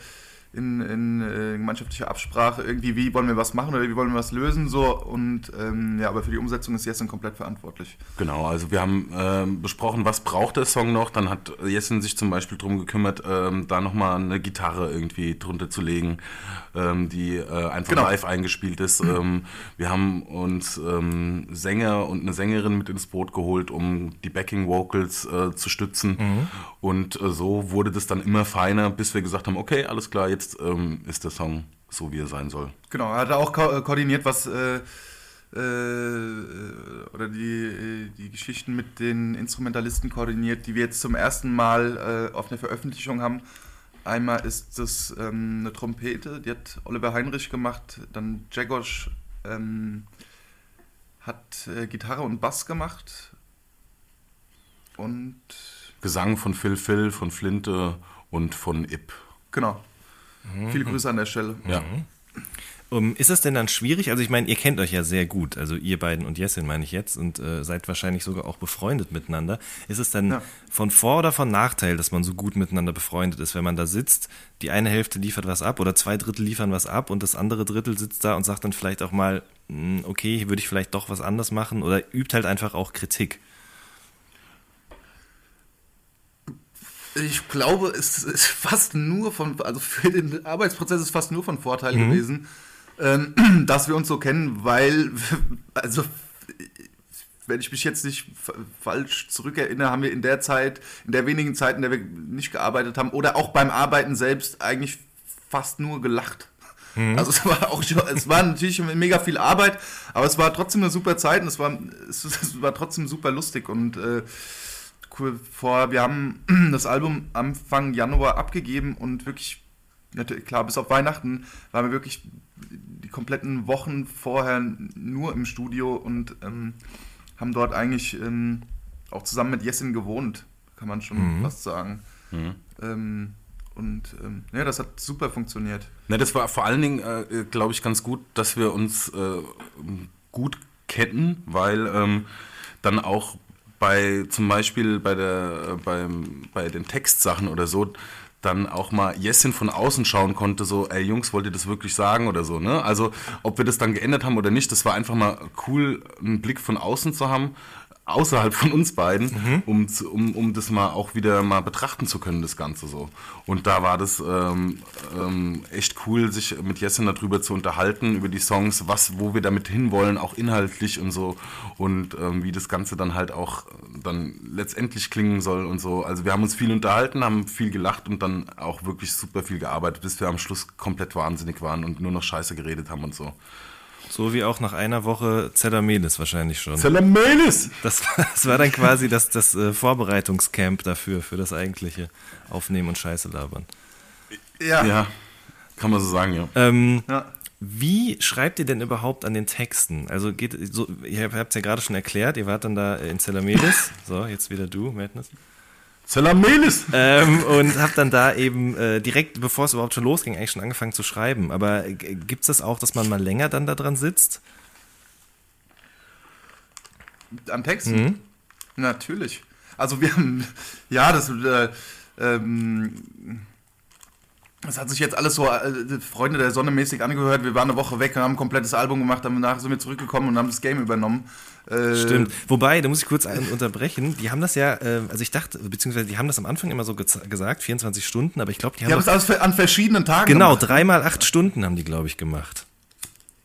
in, in äh, gemeinschaftlicher Absprache irgendwie, wie wollen wir was machen oder wie wollen wir was lösen, so und ähm, ja, aber für die Umsetzung ist Jessen komplett verantwortlich. Genau, also wir haben ähm, besprochen, was braucht der Song noch. Dann hat Jessen sich zum Beispiel darum gekümmert, ähm, da nochmal eine Gitarre irgendwie drunter zu legen, ähm, die äh, einfach Genau. live eingespielt ist. Ähm, wir haben uns ähm, Sänger und eine Sängerin mit ins Boot geholt, um die Backing Vocals äh, zu stützen. Und äh, so wurde das dann immer feiner, bis wir gesagt haben, okay, alles klar, jetzt ähm, ist der Song so, wie er sein soll. Genau, er hat auch ko äh, koordiniert, was äh, äh, oder die, äh, die Geschichten mit den Instrumentalisten koordiniert, die wir jetzt zum ersten Mal äh, auf einer Veröffentlichung haben. Einmal ist das ähm, eine Trompete, die hat Oliver Heinrich gemacht, dann Jagosch ähm, hat äh, Gitarre und Bass gemacht und Gesang von Phil Phil, von Flinte und von Ip. genau. Mhm. Viele Grüße an der Stelle. Ja. Um, ist es denn dann schwierig? Also ich meine, ihr kennt euch ja sehr gut, also ihr beiden und Jessin meine ich jetzt und äh, seid wahrscheinlich sogar auch befreundet miteinander. Ist es dann Ja. von Vor- oder von Nachteil, dass man so gut miteinander befreundet ist, wenn man da sitzt, die eine Hälfte liefert was ab oder zwei Drittel liefern was ab und das andere Drittel sitzt da und sagt dann vielleicht auch mal, "Hm, okay, hier würde ich vielleicht doch was anders machen oder übt halt einfach auch Kritik. Ich glaube, es ist fast nur von, also für den Arbeitsprozess ist fast nur von Vorteil Mhm. gewesen, ähm, dass wir uns so kennen, weil, also, wenn ich mich jetzt nicht falsch zurückerinnere, haben wir in der Zeit, in der wenigen Zeit, in der wir nicht gearbeitet haben, oder auch beim Arbeiten selbst eigentlich fast nur gelacht. Also es war auch schon, es war natürlich mega viel Arbeit, aber es war trotzdem eine super Zeit und es war, es, war trotzdem super lustig und äh, vor. Wir haben das Album Anfang Januar abgegeben und wirklich, klar, bis auf Weihnachten waren wir wirklich die kompletten Wochen vorher nur im Studio und ähm, haben dort eigentlich ähm, auch zusammen mit Jessin gewohnt, kann man schon fast sagen. Ähm, und ähm, ja, das hat super funktioniert. Na, das war vor allen Dingen, äh, glaube ich, ganz gut, dass wir uns äh, gut kennen, weil ähm, dann auch bei zum Beispiel bei der äh, beim, bei den Textsachen oder so dann auch mal Jessin von außen schauen konnte, so, ey Jungs, wollt ihr das wirklich sagen oder so, ne? Also, ob wir das dann geändert haben oder nicht, das war einfach mal cool, einen Blick von außen zu haben, außerhalb von uns beiden, um, zu, um, um das mal auch wieder mal betrachten zu können, das Ganze so. Und da war das ähm, ähm, echt cool, sich mit Jessin darüber zu unterhalten, über die Songs, was, wo wir damit hinwollen, auch inhaltlich und so. Und ähm, wie das Ganze dann halt auch dann letztendlich klingen soll und so. Also wir haben uns viel unterhalten, haben viel gelacht und dann auch wirklich super viel gearbeitet, bis wir am Schluss komplett wahnsinnig waren und nur noch Scheiße geredet haben und so. So wie auch nach einer Woche Zellamelis wahrscheinlich schon. Salamelis! Das, war- das war dann quasi das, das äh, Vorbereitungscamp dafür, für das eigentliche Aufnehmen und Scheiße labern. Ja. Ja, kann man so sagen, ja. Ähm, ja. Wie schreibt ihr denn überhaupt an den Texten? Also geht so, ihr habt es ja gerade schon erklärt, ihr wart dann da in Zellamelis. So, jetzt wieder du, Madness. Salamelis! Ähm, und habt dann da eben äh, direkt, bevor es überhaupt schon losging, eigentlich schon angefangen zu schreiben. Aber g- gibt's das auch, dass man mal länger dann da dran sitzt? An Texten? Natürlich. Also wir haben, ja, das, äh, ähm, das hat sich jetzt alles so äh, Freunde der Sonne mäßig angehört. Wir waren eine Woche weg und haben ein komplettes Album gemacht, danach sind wir zurückgekommen und haben das Game übernommen. Äh, Stimmt. Wobei, da muss ich kurz unterbrechen. Die haben das ja, äh, also ich dachte, beziehungsweise die haben das am Anfang immer so gesagt, 24 Stunden, aber ich glaube, die haben Die haben das an verschiedenen Tagen genau gemacht. dreimal acht Stunden haben die, glaube ich, gemacht.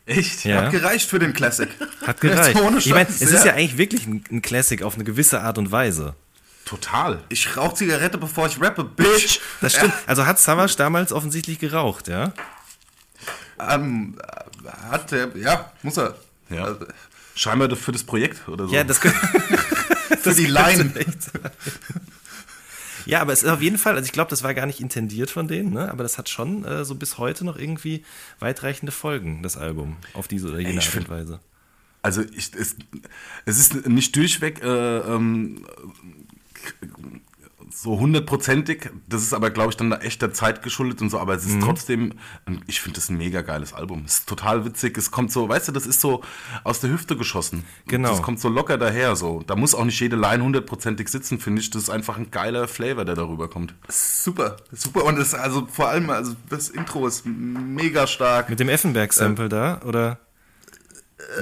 Echt? Ja. Hat gereicht für den Classic. Hat gereicht. Ich meine, es ist ja eigentlich wirklich ein, ein Classic auf eine gewisse Art und Weise. Total. Ich rauche Zigarette, bevor ich rappe, Bitch. Das stimmt. Also hat Savage damals offensichtlich geraucht, ja? Ähm, hat er, ja, muss er. Ja. Also, Scheinbar für das Projekt oder so. Ja, das, könnte- für die Line. Ja, aber es ist auf jeden Fall, also ich glaube, das war gar nicht intendiert von denen, ne? aber das hat schon äh, so bis heute noch irgendwie weitreichende Folgen, das Album, auf diese oder jene ich Art und Weise. Also ich, es, es ist nicht durchweg äh, ähm, so hundertprozentig. Das ist aber, glaube ich, dann echt der Zeit geschuldet und so. Aber es Mhm. ist trotzdem, ich finde das ein mega geiles Album. Es ist total witzig. Es kommt so, weißt du, das ist so aus der Hüfte geschossen. Genau. Das kommt so locker daher. So, da muss auch nicht jede Line hundertprozentig sitzen, finde ich. Das ist einfach ein geiler Flavor, der darüber kommt. Super, super. Und es also vor allem, also das Intro ist mega stark. Mit dem Effenberg-Sample da, oder?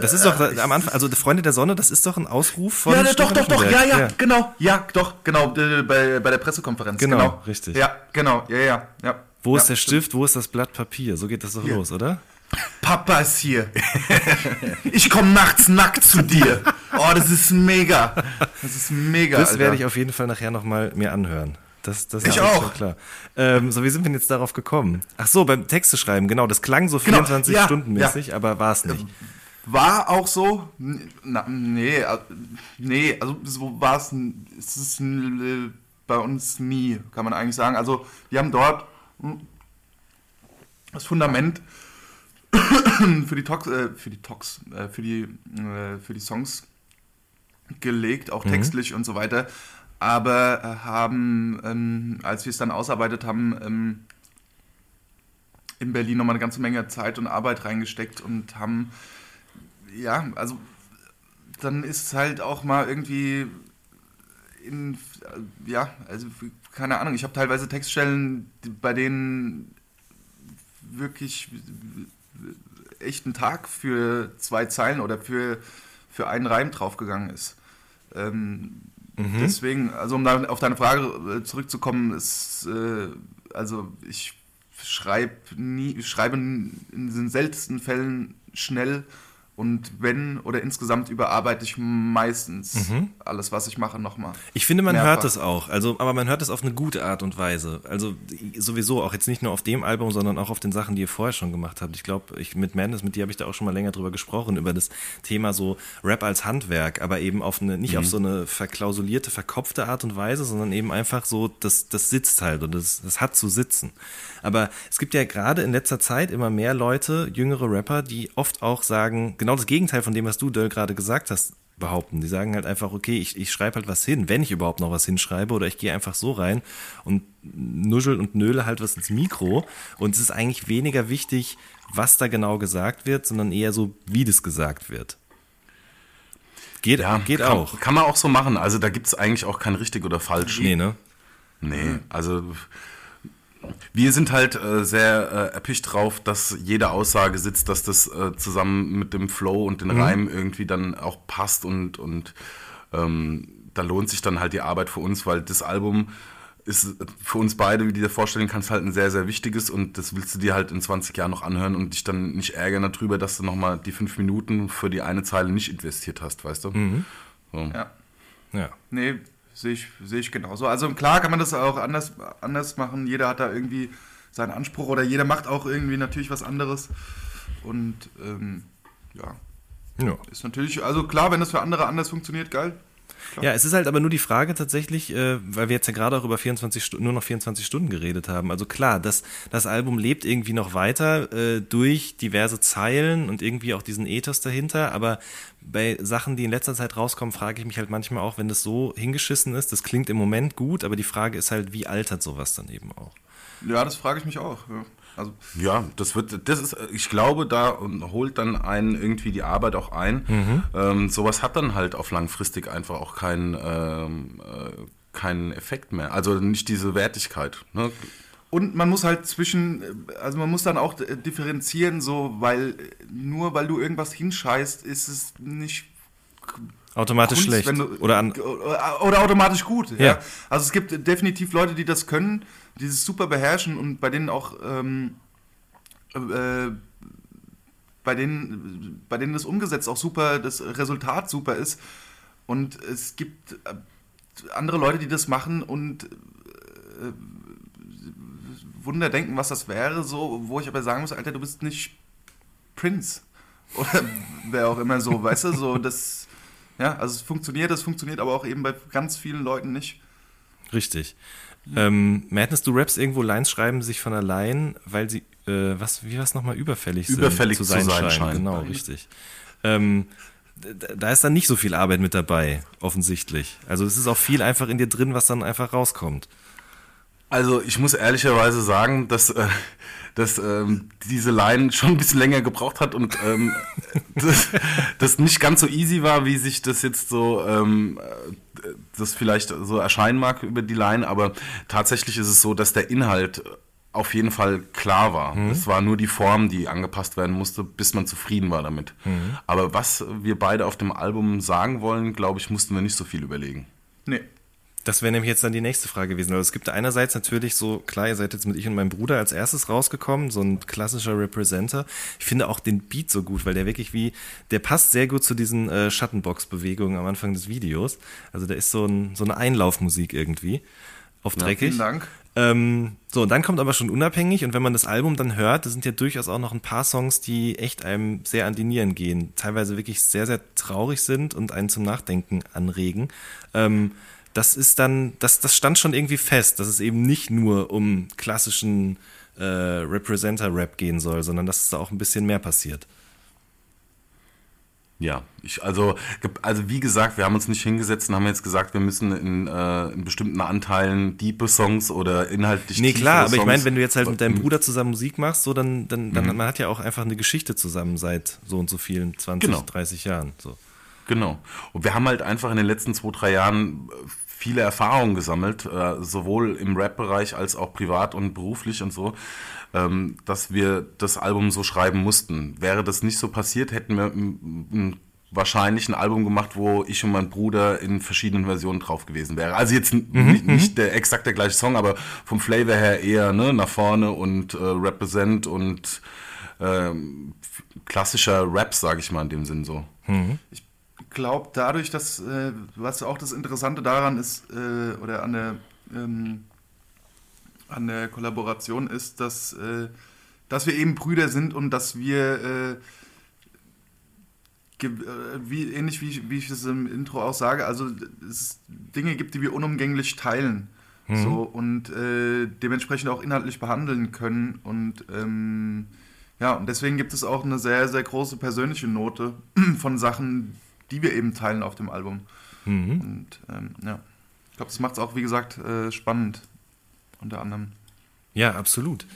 Das ist doch am Anfang, also Freunde der Sonne, das ist doch ein Ausruf von ja, doch, Stefan doch, doch, ja, Effenberg. ja, genau, ja, doch, genau, bei, bei der Pressekonferenz. Genau, richtig. Ja, genau, ja, ja, ja. Wo ja, ist der Stift, wo ist das Blatt Papier? So geht das doch los, oder? Papa ist hier. ich komme nachts nackt zu dir. Oh, das ist mega. Das ist mega. Das Alter. werde ich auf jeden Fall nachher nochmal mir anhören. Das, das Ich ist auch. klar. Ähm, so, wie sind wir denn jetzt darauf gekommen? Ach so, beim Texte schreiben, genau, das klang so Genau, 24 ja, Stunden mäßig, aber war es nicht. War auch so. Na, nee, äh, nee, also so war es. Es ist äh, bei uns nie, kann man eigentlich sagen. Also wir haben dort hm, das Fundament für die Tox, äh, für die Tox, äh, für die, äh, für die Songs gelegt, auch textlich und so weiter. Aber äh, haben, ähm, als wir es dann ausarbeitet haben, ähm, in Berlin nochmal eine ganze Menge Zeit und Arbeit reingesteckt und haben, ja, also dann ist halt auch mal irgendwie in, ja, also keine Ahnung, ich habe teilweise Textstellen, bei denen wirklich echt ein Tag für zwei Zeilen oder für, für einen Reim draufgegangen ist. Ähm, Deswegen, also um auf deine Frage äh, zurückzukommen, ist, äh, also ich schreibe nie, schreibe in den seltensten Fällen schnell und wenn oder insgesamt überarbeite ich meistens alles, was ich mache, nochmal. Ich finde, man Mehrfach. hört es auch. Also, aber man hört es auf eine gute Art und Weise. Also sowieso auch jetzt nicht nur auf dem Album, sondern auch auf den Sachen, die ihr vorher schon gemacht habt. Ich glaube, ich mit Madness, mit dir habe ich da auch schon mal länger drüber gesprochen über das Thema so Rap als Handwerk, aber eben auf eine nicht auf so eine verklausulierte, verkopfte Art und Weise, sondern eben einfach so, das das sitzt halt und das das hat zu sitzen. Aber es gibt ja gerade in letzter Zeit immer mehr Leute, jüngere Rapper, die oft auch sagen, genau das Gegenteil von dem, was du Döll gerade gesagt hast, behaupten. Die sagen halt einfach, okay, ich, ich schreibe halt was hin, wenn ich überhaupt noch was hinschreibe, oder ich gehe einfach so rein und nuschel und nöle halt was ins Mikro. Und es ist eigentlich weniger wichtig, was da genau gesagt wird, sondern eher so, wie das gesagt wird. Geht, geht kann, auch. Kann man auch so machen. Also da gibt es eigentlich auch kein richtig oder falsch. Nee, ne? Nee, also wir sind halt äh, sehr äh, erpicht drauf, dass jede Aussage sitzt, dass das äh, zusammen mit dem Flow und den Reim irgendwie dann auch passt und, und ähm, da lohnt sich dann halt die Arbeit für uns, weil das Album ist für uns beide, wie du dir vorstellen kannst, halt ein sehr, sehr wichtiges und das willst du dir halt in 20 Jahren noch anhören und dich dann nicht ärgern darüber, dass du nochmal die fünf Minuten für die eine Zeile nicht investiert hast, weißt du? So. Ja. Ja. Nee, sehe ich, sehe ich genauso. Also klar kann man das auch anders, anders machen. Jeder hat da irgendwie seinen Anspruch oder jeder macht auch irgendwie natürlich was anderes. Und ähm, ja, ja. ist natürlich, also klar, wenn das für andere anders funktioniert, geil. Ja, es ist halt aber nur die Frage tatsächlich, äh, weil wir jetzt ja gerade auch über 24 Stunden, nur noch 24 Stunden geredet haben. Also klar, das, das Album lebt irgendwie noch weiter äh, durch diverse Zeilen und irgendwie auch diesen Ethos dahinter. Aber bei Sachen, die in letzter Zeit rauskommen, frage ich mich halt manchmal auch, wenn das so hingeschissen ist, das klingt im Moment gut, aber die Frage ist halt, wie altert sowas dann eben auch? Ja, das frage ich mich auch. Ja. Also, Ja, das wird, das ist, ich glaube, da holt dann einen irgendwie die Arbeit auch ein. Ähm, sowas hat dann halt auf langfristig einfach auch keinen, ähm, äh, keinen Effekt mehr. Also nicht diese Wertigkeit. Ne? Und man muss halt zwischen, also man muss dann auch äh, differenzieren, so, weil äh, nur weil du irgendwas hinscheißt, ist es nicht Automatisch Kunst, schlecht. du- Oder an, oder, automatisch gut. Ja. Ja. Also es gibt definitiv Leute, die das können, die das super beherrschen und bei denen auch ähm, äh, bei denen bei denen das umgesetzt auch super, das Resultat super ist. Und es gibt äh, andere Leute, die das machen und äh, Wunder denken, was das wäre, so, wo ich aber sagen muss, Alter, du bist nicht Prince. Oder wer auch immer so, weißt du, so das, ja, also es funktioniert, es funktioniert aber auch eben bei ganz vielen Leuten nicht. Richtig. Ähm, Madness, du rappst irgendwo Lines schreiben sich von allein, weil sie, äh, was, wie war es nochmal, überfällig sind. Überfällig zu sein scheinen. Genau, richtig. Ähm, da ist dann nicht so viel Arbeit mit dabei, offensichtlich. Also es ist auch viel einfach in dir drin, was dann einfach rauskommt. Also ich muss ehrlicherweise sagen, dass, äh, dass ähm, diese Line schon ein bisschen länger gebraucht hat und ähm, das, das nicht ganz so easy war, wie sich das jetzt so ähm, äh, das vielleicht so erscheinen mag über die Line, aber tatsächlich ist es so, dass der Inhalt auf jeden Fall klar war. Es war nur die Form, die angepasst werden musste, bis man zufrieden war damit. Aber was wir beide auf dem Album sagen wollen, glaube ich, mussten wir nicht so viel überlegen. Nee. Das wäre nämlich jetzt dann die nächste Frage gewesen. Also es gibt einerseits natürlich so, klar, ihr seid jetzt mit ich und meinem Bruder als erstes rausgekommen, so ein klassischer Representer. Ich finde auch den Beat so gut, weil der wirklich wie, der passt sehr gut zu diesen äh, Schattenbox-Bewegungen am Anfang des Videos. Also der ist so, ein, so eine Einlaufmusik irgendwie. Auf dreckig. Vielen Dank. Ähm, so, und dann kommt aber schon unabhängig und wenn man das Album dann hört, da sind ja durchaus auch noch ein paar Songs, die echt einem sehr an die Nieren gehen, teilweise wirklich sehr, sehr traurig sind und einen zum Nachdenken anregen. Ähm, das ist dann, das, das stand schon irgendwie fest, dass es eben nicht nur um klassischen äh, Representer-Rap gehen soll, sondern dass es da auch ein bisschen mehr passiert. Ja, ich, also, also wie gesagt, wir haben uns nicht hingesetzt und haben jetzt gesagt, wir müssen in, äh, in bestimmten Anteilen diepe Songs oder inhaltlich Nee, klar, aber ich Songs- meine, wenn du jetzt halt mit deinem Mhm. Bruder zusammen Musik machst, so dann, dann, dann man hat ja auch einfach eine Geschichte zusammen seit so und so vielen 20, Genau. 30 Jahren. So. Genau. Und wir haben halt einfach in den letzten zwei, drei Jahren äh, viele Erfahrungen gesammelt, äh, sowohl im Rap-Bereich als auch privat und beruflich und so, ähm, dass wir das Album so schreiben mussten. Wäre das nicht so passiert, hätten wir wahrscheinlich ein Album gemacht, wo ich und mein Bruder in verschiedenen Versionen drauf gewesen wäre. Also jetzt n- nicht, nicht der exakt der gleiche Song, aber vom Flavor her eher ne, nach vorne und äh, Represent und f- klassischer Rap, sage ich mal in dem Sinn so. Ich glaube, dadurch, dass, äh, was auch das Interessante daran ist, äh, oder an der, ähm, an der Kollaboration ist, dass, äh, dass wir eben Brüder sind und dass wir, äh, äh, wie, ähnlich wie, ich- wie ich es im Intro auch sage, also es Dinge gibt, die wir unumgänglich teilen. So, und äh, dementsprechend auch inhaltlich behandeln können. Und ähm, ja, und deswegen gibt es auch eine sehr, sehr große persönliche Note von Sachen, die wir eben teilen auf dem Album. Und ähm, ja, ich glaube, das macht es auch, wie gesagt, äh, spannend. Unter anderem. Ja, absolut.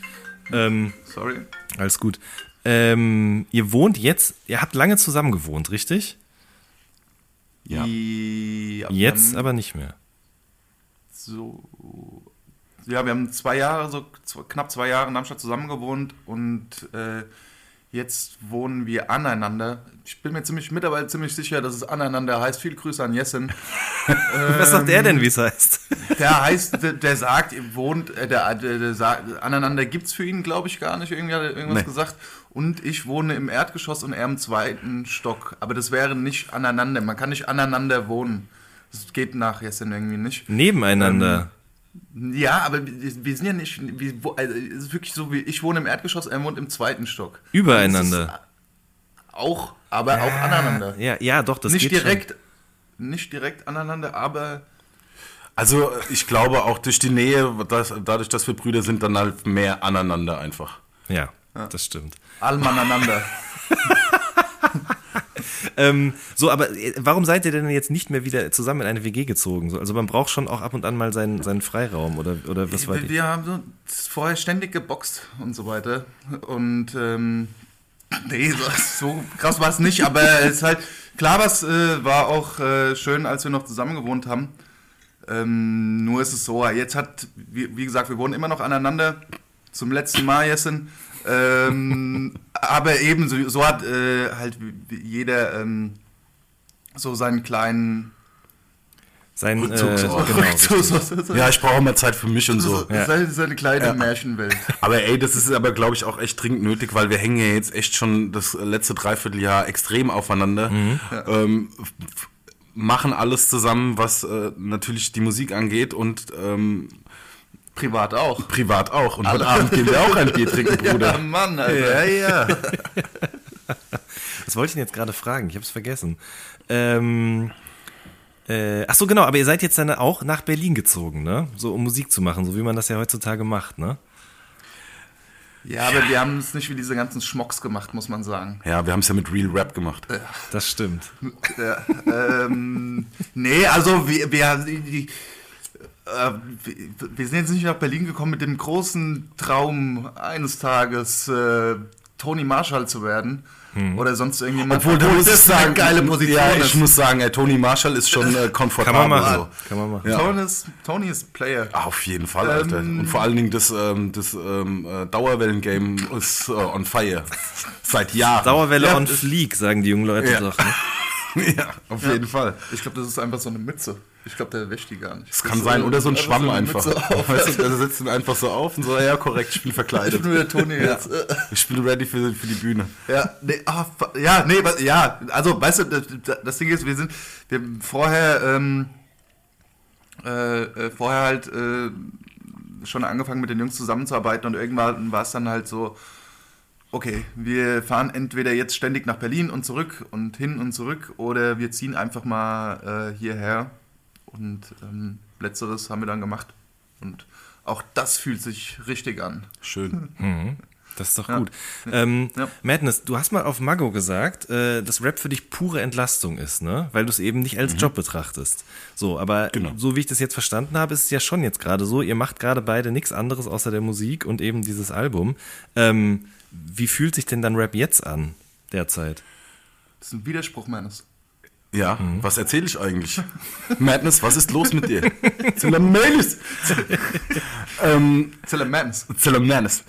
Ähm, Sorry. alles gut. Ähm, ihr wohnt jetzt, ihr habt lange zusammen gewohnt, richtig? Ja. Ja, Jetzt haben aber nicht mehr. so. Ja, wir haben zwei Jahre, so knapp zwei Jahre in Darmstadt zusammen gewohnt und äh, jetzt wohnen wir aneinander. Ich bin mir ziemlich mittlerweile ziemlich sicher, dass es aneinander heißt. Viele Grüße an Jessen. Was sagt er denn, wie es heißt? Der heißt, der, der sagt, wohnt, äh, der, der, der sagt, aneinander gibt's für ihn, glaube ich, gar nicht. Irgendwie hat er irgendwas Nee. gesagt. Und ich wohne im Erdgeschoss und er im zweiten Stock. Aber das wäre nicht aneinander. Man kann nicht aneinander wohnen. Das geht nach Jessen irgendwie nicht. Nebeneinander. Ja, aber wir wir sind ja nicht, wir, also es ist wirklich so, wie ich wohne im Erdgeschoss, er wohnt im zweiten Stock. Übereinander. Auch, aber auch aneinander. Ja, ja, doch, das nicht geht direkt, nicht direkt aneinander, aber Also ich glaube auch durch die Nähe, dass, dadurch, dass wir Brüder sind, dann halt mehr aneinander einfach. schon. Ja, das stimmt. allem aneinander. Ähm, so, aber äh, warum seid ihr denn jetzt nicht mehr wieder zusammen in eine WG gezogen? So, Also man braucht schon auch ab und an mal seinen, seinen Freiraum oder, oder was war wir, haben so vorher ständig geboxt und so weiter. Und ähm, nee, so, so krass war es nicht, aber es ist halt, klar, was äh, war auch äh, schön, als wir noch zusammen gewohnt haben. Ähm, nur ist es so, jetzt hat, wie, wie gesagt, wir wohnen immer noch aneinander. Zum letzten Mal, Jessen. Ähm, aber eben, so, so hat äh, halt wie jeder ähm, so seinen kleinen Sein, äh, Rückzugsort. genau. so, so, so, so, Ja, ich brauche mehr Zeit für mich und so. so, seine, seine kleine Märchenwelt. Aber ey, das ist aber, glaube ich, auch echt dringend nötig, weil wir hängen ja jetzt echt schon das letzte Dreivierteljahr extrem aufeinander. Ähm, f- f- machen alles zusammen, was äh, natürlich die Musik angeht und ähm, Privat auch. privat auch. Und heute Abend gehen wir auch ein Bier trinken, Bruder. Ja, Mann, Alter. ja. Was wollte ich denn jetzt gerade fragen? Ich habe es vergessen. Ähm, Äh, ach so, genau, aber ihr seid jetzt dann auch nach Berlin gezogen, ne? So um Musik zu machen, so wie man das ja heutzutage macht, ne? Ja, aber wir haben es nicht wie diese ganzen Schmocks gemacht, muss man sagen. Ja, wir haben es ja mit Real Rap gemacht. Das stimmt. Ja, ähm, nee, also wir, wir, die, wir- wir sind jetzt nicht nach Berlin gekommen mit dem großen Traum, eines Tages äh, Tony Marshall zu werden. Oder sonst irgendjemand. Obwohl, ich das sagen, eine geile Position Ja, ist. ich muss sagen, ey, Tony Marshall ist schon äh, Kann komfortabel. man machen. So. Kann man machen. Ja. Tony, ist, Tony ist Player. Ah, Auf jeden Fall, Alter. Ähm, Und vor allen Dingen das, ähm, das ähm, äh, Dauerwellen-Game ist äh, on fire. Seit Jahren. Dauerwelle Ja, on fleek, sagen die jungen Leute Ja. doch. Ne? ja, auf jeden Fall. Ich glaube, das ist einfach so eine Mütze. Ich glaube, der wäscht die gar nicht. Das kann sein. Oder so ein Schwamm einfach. Auf. Weißt du, der setzt ihn einfach so auf und so, ja, korrekt, ich bin Ich verkleidet. bin der Tony jetzt. Ich bin ready für, für die Bühne. Ja, nee, fa- ja, nee, ja, also weißt du, das, das Ding ist, wir sind, wir haben vorher, ähm, äh, äh, vorher halt äh, schon angefangen mit den Jungs zusammenzuarbeiten und irgendwann war es dann halt so, okay, wir fahren entweder jetzt ständig nach Berlin und zurück und hin und zurück oder wir ziehen einfach mal äh, hierher und ähm, letzteres haben wir dann gemacht und auch das fühlt sich richtig an. Schön. Das ist doch gut. Ähm, Ja. Madness, du hast mal auf Mago gesagt, äh, dass Rap für dich pure Entlastung ist, ne? Weil du es eben nicht als Job betrachtest. So, aber Genau. so wie ich das jetzt verstanden habe, ist es ja schon jetzt gerade so, ihr macht gerade beide nichts anderes außer der Musik und eben dieses Album. Ähm, wie fühlt sich denn dann Rap jetzt an, derzeit? Das ist ein Widerspruch meines. Ja, was erzähle ich eigentlich? Madness, was ist los mit dir? Zilla Madness. Zilla Mans. Zilla Madness.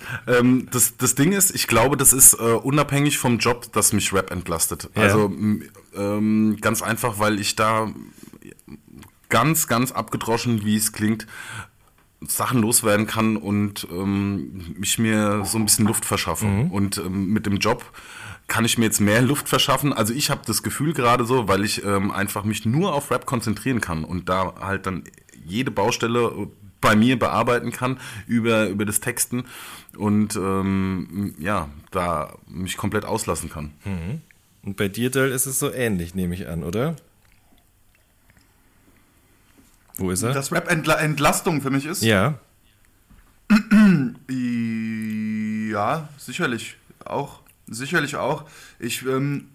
Das, das Ding ist, ich glaube, das ist äh, unabhängig vom Job, dass mich Rap entlastet. Ja. Also ähm, ganz einfach, weil ich da ganz, ganz abgedroschen, wie es klingt, Sachen loswerden kann und ähm, ich mir so ein bisschen Luft verschaffe. Und ähm, mit dem Job kann ich mir jetzt mehr Luft verschaffen. Also ich habe das Gefühl gerade so, weil ich ähm, einfach mich nur auf Rap konzentrieren kann und da halt dann jede Baustelle bei mir bearbeiten kann über, über das Texten und ähm, ja, da mich komplett auslassen kann. Und bei dir, Dell, ist es so ähnlich, nehme ich an, oder? Wo ist er? Das Rap Entla Entlastung für mich ist? ja. Ja, sicherlich auch. Sicherlich auch. Ich ähm,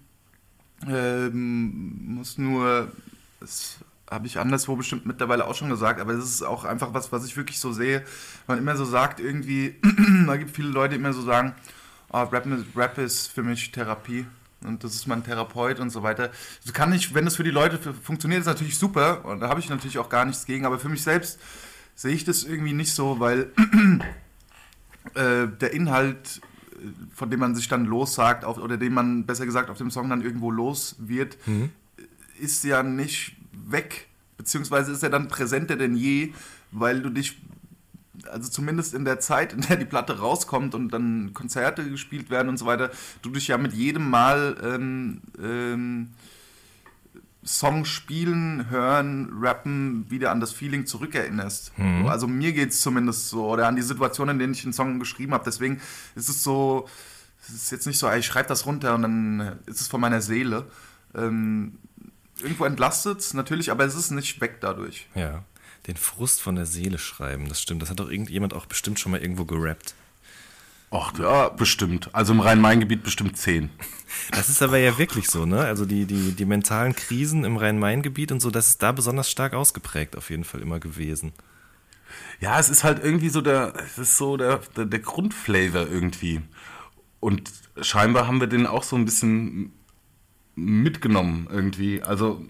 ähm, muss nur, das habe ich anderswo bestimmt mittlerweile auch schon gesagt, aber das ist auch einfach was, was ich wirklich so sehe. Man immer so sagt, irgendwie, da gibt viele Leute, die immer so sagen, oh, Rap, Rap ist für mich Therapie. Und das ist mein Therapeut und so weiter. Das kann ich, wenn das für die Leute funktioniert, ist natürlich super. Und da habe ich natürlich auch gar nichts gegen. Aber für mich selbst sehe ich das irgendwie nicht so, weil äh, der Inhalt, äh, von dem man sich dann lossagt, auf, oder den man besser gesagt auf dem Song dann irgendwo los wird, ist ja nicht weg, beziehungsweise ist er dann präsenter denn je, weil du dich, also zumindest in der Zeit, in der die Platte rauskommt und dann Konzerte gespielt werden und so weiter, du dich ja mit jedem Mal ähm, ähm, Song spielen, hören, rappen, wieder an das Feeling zurückerinnerst. So, Also mir geht es zumindest so, oder an die Situation, in denen ich einen Song geschrieben habe. Deswegen ist es so, es ist jetzt nicht so, ey, ich schreibe das runter und dann ist es von meiner Seele. Ähm, irgendwo entlastet es natürlich, aber es ist nicht weg dadurch. Ja. Den Frust von der Seele schreiben, das stimmt. Das hat doch irgendjemand auch bestimmt schon mal irgendwo gerappt. Ach, ja, bestimmt. Also im Rhein-Main-Gebiet bestimmt zehn. Das ist aber ja wirklich so, ne? Also die, die, die mentalen Krisen im Rhein-Main-Gebiet und so, das ist da besonders stark ausgeprägt auf jeden Fall immer gewesen. Ja, es ist halt irgendwie so der, es ist so der, der, der Grundflavor irgendwie. Und scheinbar haben wir den auch so ein bisschen mitgenommen irgendwie. Also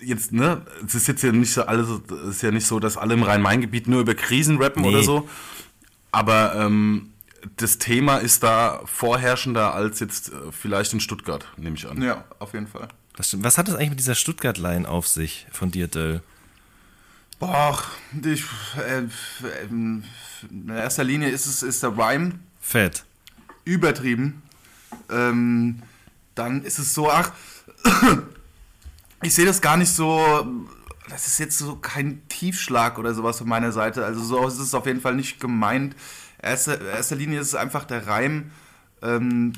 jetzt, ne, es ist jetzt ja nicht so alles, es ist ja nicht so, dass alle im Rhein-Main-Gebiet nur über Krisen rappen Nee. oder so. Aber ähm, das Thema ist da vorherrschender als jetzt äh, vielleicht in Stuttgart, nehme ich an. Ja, auf jeden Fall. Das. Was hat es eigentlich mit dieser Stuttgart-Line auf sich von dir, Döll? Boah, ich, äh, in erster Linie ist es ist der Rhyme Fett. übertrieben. Ähm, dann ist es so, ach, ich sehe das gar nicht so, das ist jetzt so kein Tiefschlag oder sowas von meiner Seite. Also so ist es auf jeden Fall nicht gemeint. In erster, erster Linie ist es einfach der Reim. Ähm,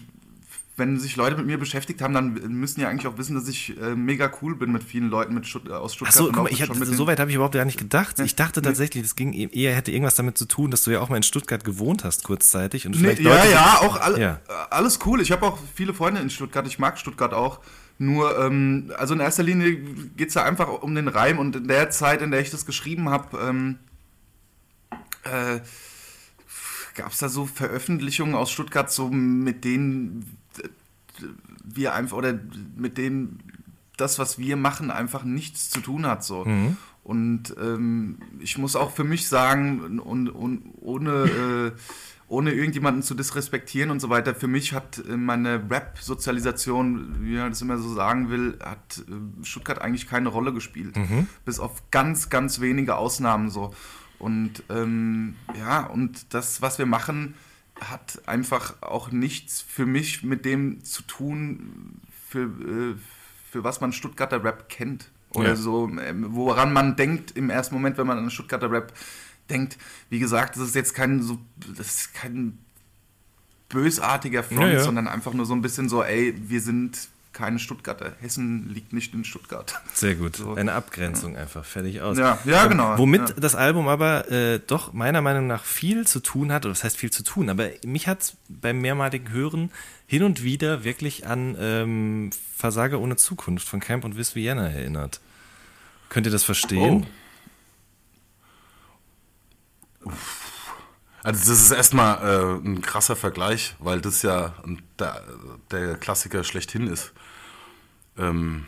wenn sich Leute mit mir beschäftigt haben, dann müssen ja eigentlich auch wissen, dass ich äh, mega cool bin mit vielen Leuten mit Stutt aus Stuttgart. Achso, guck mal, ich den- so weit habe ich überhaupt gar nicht gedacht. Ich dachte tatsächlich, das ging eher hätte irgendwas damit zu tun, dass du ja auch mal in Stuttgart gewohnt hast kurzzeitig und Nee, vielleicht ja, Leute, ja, auch all, Ja. äh, alles cool. Ich habe auch viele Freunde in Stuttgart. Ich mag Stuttgart auch. Nur, ähm, also in erster Linie geht es ja einfach um den Reim. Und in der Zeit, in der ich das geschrieben habe, ähm, äh, gab es da so Veröffentlichungen aus Stuttgart, so mit denen äh, wir einfach, oder mit denen das, was wir machen, einfach nichts zu tun hat. So. Und ähm, ich muss auch für mich sagen, und, und ohne, äh, ohne irgendjemanden zu disrespektieren und so weiter, für mich hat äh, meine Rap-Sozialisation, wie man das immer so sagen will, hat äh, Stuttgart eigentlich keine Rolle gespielt. Bis auf ganz, ganz wenige Ausnahmen so. Und ähm, ja, und das, was wir machen, hat einfach auch nichts für mich mit dem zu tun, für, äh, für was man Stuttgarter Rap kennt. Oder Ja. so, ähm, woran man denkt im ersten Moment, wenn man an Stuttgarter Rap denkt. Wie gesagt, das ist jetzt kein so, das ist kein bösartiger Front, Ja, ja. sondern einfach nur so ein bisschen so, ey, wir sind keine Stuttgarter. Hessen liegt nicht in Stuttgart. Sehr gut. So. Eine Abgrenzung einfach. Fertig aus. Ja, ja, genau. Womit Ja. das Album aber äh, doch meiner Meinung nach viel zu tun hat, oder das heißt viel zu tun, aber mich hat es beim mehrmaligen Hören hin und wieder wirklich an ähm, Versager ohne Zukunft von Camp und Wiss Vienna erinnert. Könnt ihr das verstehen? Also das ist erstmal äh, ein krasser Vergleich, weil das ja der, der Klassiker schlechthin ist. Ähm,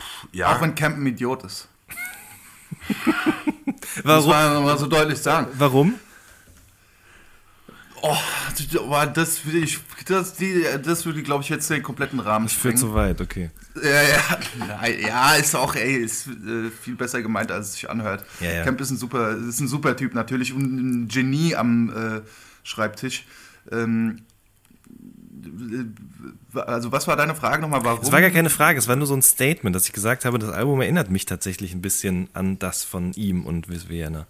pff, ja, Auch wenn Camp ein Idiot ist. Das Warum? war mal so deutlich sagen. Warum? Oh, aber das würde ich, das, die, das würde, glaube ich, jetzt den kompletten Rahmen Das führt sprengen. zu weit, okay. Ja, ja, ja, ist auch, ey, ist äh, viel besser gemeint, als es sich anhört. Ja, ja. Camp ist ein super, ist ein super Typ natürlich und ein Genie am äh, Schreibtisch. Ähm, äh, also was war deine Frage nochmal? Warum? Es war gar keine Frage, es war nur so ein Statement, dass ich gesagt habe, das Album erinnert mich tatsächlich ein bisschen an das von ihm und Wiss Vienna.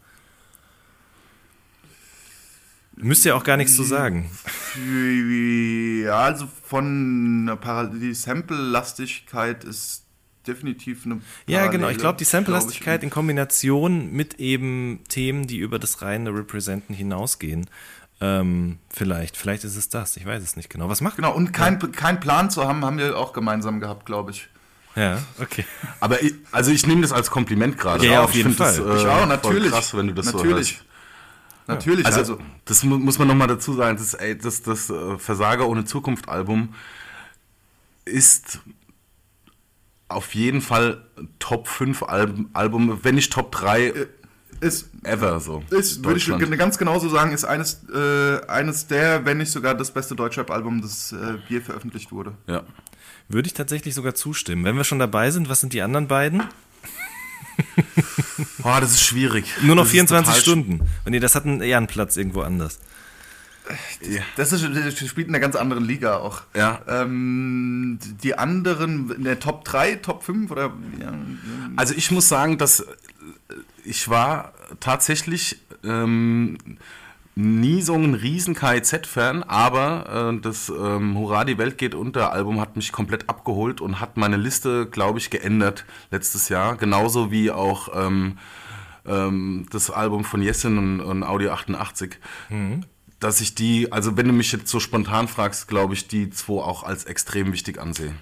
Müsst ihr auch gar nichts zu sagen. Ja, also von einer Parallel, die Sample-Lastigkeit ist definitiv eine Ja, genau. Ich Parallele, glaube, die Sample-Lastigkeit glaub in Kombination mit eben Themen, die über das reine Representen hinausgehen. Ähm, vielleicht, vielleicht ist es das. Ich weiß es nicht genau. Was macht? Genau, und kein, kein Plan zu haben, haben wir auch gemeinsam gehabt, glaube ich. Ja, okay. aber ich, also ich nehme das als Kompliment gerade. Ja, ja, Ich auf jeden find das, Fall. Ich äh, auch, voll natürlich. Krass, wenn du das natürlich. so hörst. Natürlich, Also, also, das mu muss man nochmal dazu sagen, das, ey, das, das äh, Versager ohne Zukunft Album ist auf jeden Fall Top 5 Album, Album wenn nicht Top 3 ist, ever so. ist würde ich ganz genauso sagen, ist eines, äh, eines der, wenn nicht sogar das beste Deutschrap-Album, das äh, je veröffentlicht wurde. Ja. Würde ich tatsächlich sogar zustimmen. Wenn wir schon dabei sind, was sind die anderen beiden? Oh, das ist schwierig. Nur noch Das ist 24 total Stunden. Und nee, das hat einen Ehrenplatz irgendwo anders. Das, ist, das spielt in einer ganz anderen Liga auch. Ja. Ähm, die anderen, in der Top 3, Top 5 oder ja, Also ich muss sagen, dass ich war tatsächlich ähm, nie so ein riesen KIZ-Fan, aber äh, das ähm, Hurra, die Welt geht unter Album hat mich komplett abgeholt und hat meine Liste, glaube ich, geändert letztes Jahr. Genauso wie auch ähm, ähm, das Album von Jessin und, und Audio 88. Dass ich die, also wenn du mich jetzt so spontan fragst, glaube ich, die zwei auch als extrem wichtig ansehe.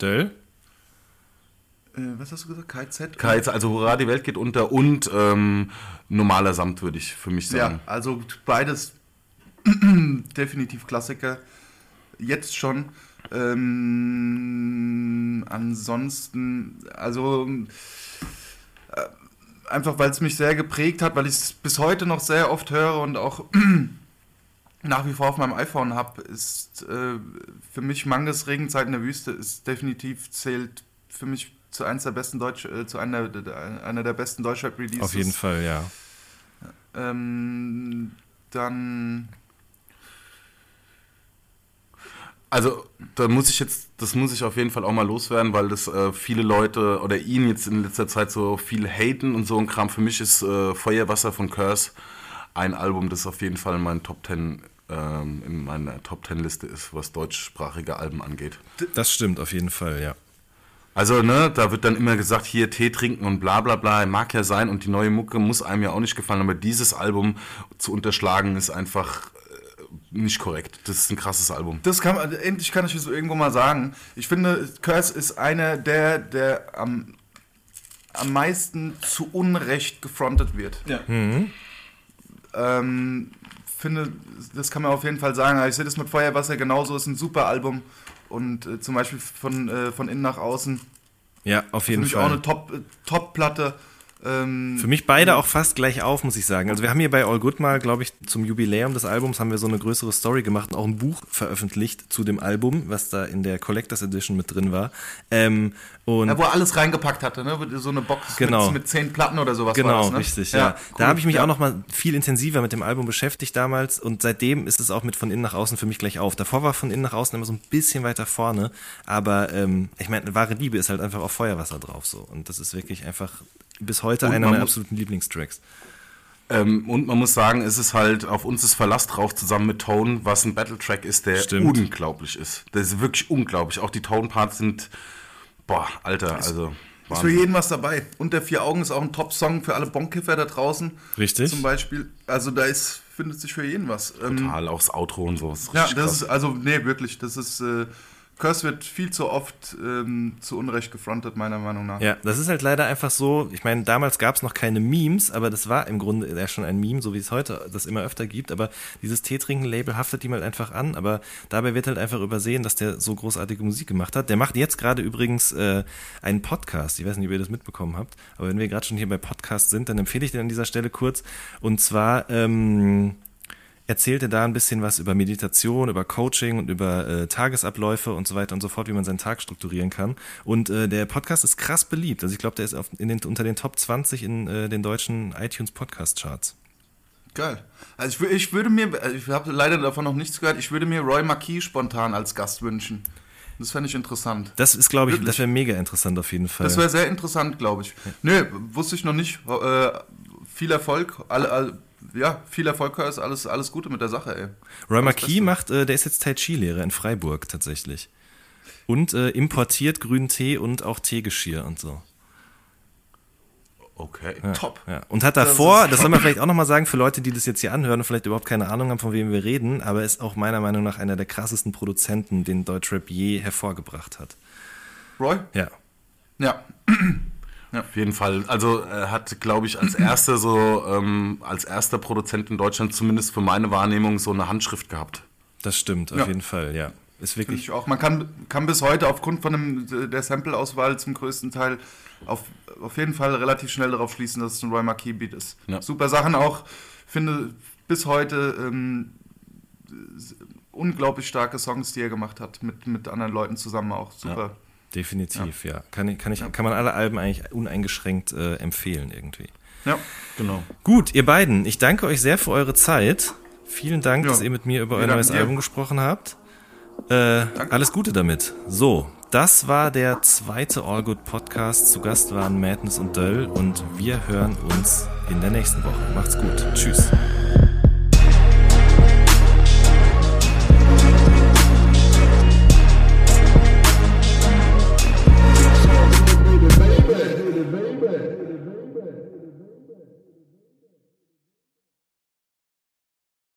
Döll? äh, was hast du gesagt? KZ? KIZ, also Hurra, die Welt geht unter und ähm, normaler Samt, würde ich für mich Ja, sagen. also beides definitiv Klassiker. Jetzt schon. Ähm, ansonsten, also äh, einfach weil es mich sehr geprägt hat, weil ich es bis heute noch sehr oft höre und auch nach wie vor auf meinem iPhone habe, ist äh, für mich Manges Regenzeit in der Wüste ist definitiv zählt für mich zu eins der besten Deutsch, äh, zu einer, einer der besten Deutschrap-Releases. Auf jeden Fall, ja. Ähm, dann. Also da muss ich jetzt, das muss ich auf jeden Fall auch mal loswerden, weil das äh, viele Leute oder ihn jetzt in letzter Zeit so viel haten und so ein Kram. Für mich ist äh, Feuerwasser von Curse ein Album, das auf jeden Fall in meinen Top Ten ähm, in meiner Top Ten Liste ist, was deutschsprachige Alben angeht. Das stimmt auf jeden Fall, ja. Also, ne, da wird dann immer gesagt, hier Tee trinken und bla bla bla, mag ja sein und die neue Mucke muss einem ja auch nicht gefallen, aber dieses Album zu unterschlagen ist einfach äh, nicht korrekt. Das ist ein krasses Album. Das kann man, endlich kann ich es irgendwo mal sagen. Ich finde, Curse ist einer der, der am, am meisten zu Unrecht gefrontet wird. Ja. Ähm, finde, das kann man auf jeden Fall sagen. Ich sehe das mit Feuerwasser genauso, ist ein super Album. Und äh, zum Beispiel von, äh, von innen nach außen. Ja, auf jeden Fall. auch eine Top- äh, Top-Platte. Ähm, Für mich beide auch fast gleich auf, muss ich sagen. Also wir haben hier bei All Good mal, glaube ich, zum Jubiläum des Albums haben wir so eine größere Story gemacht und auch ein Buch veröffentlicht zu dem Album, was da in der Collectors Edition mit drin war. Ähm, und ja, wo er alles reingepackt hatte, ne? So eine Box Genau. mit, mit zehn Platten oder sowas Genau, das, ne? richtig, ja. Da habe ich mich ja. auch noch mal viel intensiver mit dem Album beschäftigt damals und seitdem ist es auch mit von innen nach außen für mich gleich auf. Davor war von innen nach außen immer so ein bisschen weiter vorne, aber ähm, ich meine, wahre Liebe ist halt einfach auf Feuerwasser drauf so und das ist wirklich einfach bis heute Und einer meiner muss- absoluten Lieblingstracks. Ähm, und man muss sagen, es ist halt auf uns ist Verlass drauf, zusammen mit Tone, was ein Battle-Track ist, der Stimmt. unglaublich ist. Der ist wirklich unglaublich. Auch die Tone-Parts sind, boah, Alter, also. Ist für jeden was dabei. Und der Vier Augen ist auch ein Top-Song für alle Bonkiffer da draußen. Richtig. Zum Beispiel. Also da ist, findet sich für jeden was. Ähm, Total, auch das Outro und so. Das ja, das krass. ist, also, nee, wirklich, das ist, äh, Curse wird viel zu oft ähm, zu Unrecht gefrontet, meiner Meinung nach. Ja, das ist halt leider einfach so. Ich meine, damals gab es noch keine Memes, aber das war im Grunde ja schon ein Meme, so wie es heute das immer öfter gibt. Aber dieses Teetrinken-Label haftet ihm halt einfach an. Aber dabei wird halt einfach übersehen, dass der so großartige Musik gemacht hat. Der macht jetzt gerade übrigens äh, einen Podcast. Ich weiß nicht, ob ihr das mitbekommen habt. Aber wenn wir gerade schon hier bei Podcasts sind, dann empfehle ich den an dieser Stelle kurz. Und zwar ähm, erzählt er da ein bisschen was über Meditation, über Coaching und über äh, Tagesabläufe und so weiter und so fort, wie man seinen Tag strukturieren kann. Und äh, der Podcast ist krass beliebt. Also ich glaube, der ist auf, in den, unter den Top 20 in äh, den deutschen iTunes Podcast Charts. Geil. Also ich, ich würde mir, also ich habe leider davon noch nichts gehört, ich würde mir Roy Marquis spontan als Gast wünschen. Das fände ich interessant. Das ist, glaube ich, Wirklich? das wäre mega interessant auf jeden Fall. Das wäre sehr interessant, glaube ich. Nö, wusste ich noch nicht. Äh, viel Erfolg. Alle, alle, ja, viel Erfolg, Curse. Alles, alles Gute mit der Sache, ey. Roy Marquis macht, äh, der ist jetzt Tai Chi-Lehrer in Freiburg tatsächlich. Und äh, importiert grünen Tee und auch Teegeschirr und so. Okay. Top. Ja. Und hat davor, das, soll man vielleicht auch nochmal sagen, für Leute, die das jetzt hier anhören und vielleicht überhaupt keine Ahnung haben, von wem wir reden, aber ist auch meiner Meinung nach einer der krassesten Produzenten, den Deutschrap je hervorgebracht hat. Roy? Ja. Ja. Auf jeden Fall. Also er hat, glaube ich, als erster so, ähm, als erster Produzent in Deutschland zumindest für meine Wahrnehmung so eine Handschrift gehabt. Das stimmt, auf Ja. jeden Fall, ja. Ist wirklich. ich auch. Man kann, kann bis heute aufgrund von dem, der Sample-Auswahl zum größten Teil auf, auf jeden Fall relativ schnell darauf schließen, dass es ein Roy Marquis Beat ist. Ja. Super Sachen auch. Finde bis heute ähm, unglaublich starke Songs, die er gemacht hat, mit, mit anderen Leuten zusammen auch. Super. Definitiv, ja. Kann, ich, kann, ich, kann man alle Alben eigentlich uneingeschränkt äh, empfehlen irgendwie. Ja. Genau. Gut, ihr beiden, ich danke euch sehr für eure Zeit. Vielen Dank, Ja. dass ihr mit mir über Wir euer neues dir. Album gesprochen habt. Äh, alles Gute damit. So, das war der zweite All Good Podcast. Zu Gast waren Madness und Döll und wir hören uns in der nächsten Woche. Macht's gut. Tschüss.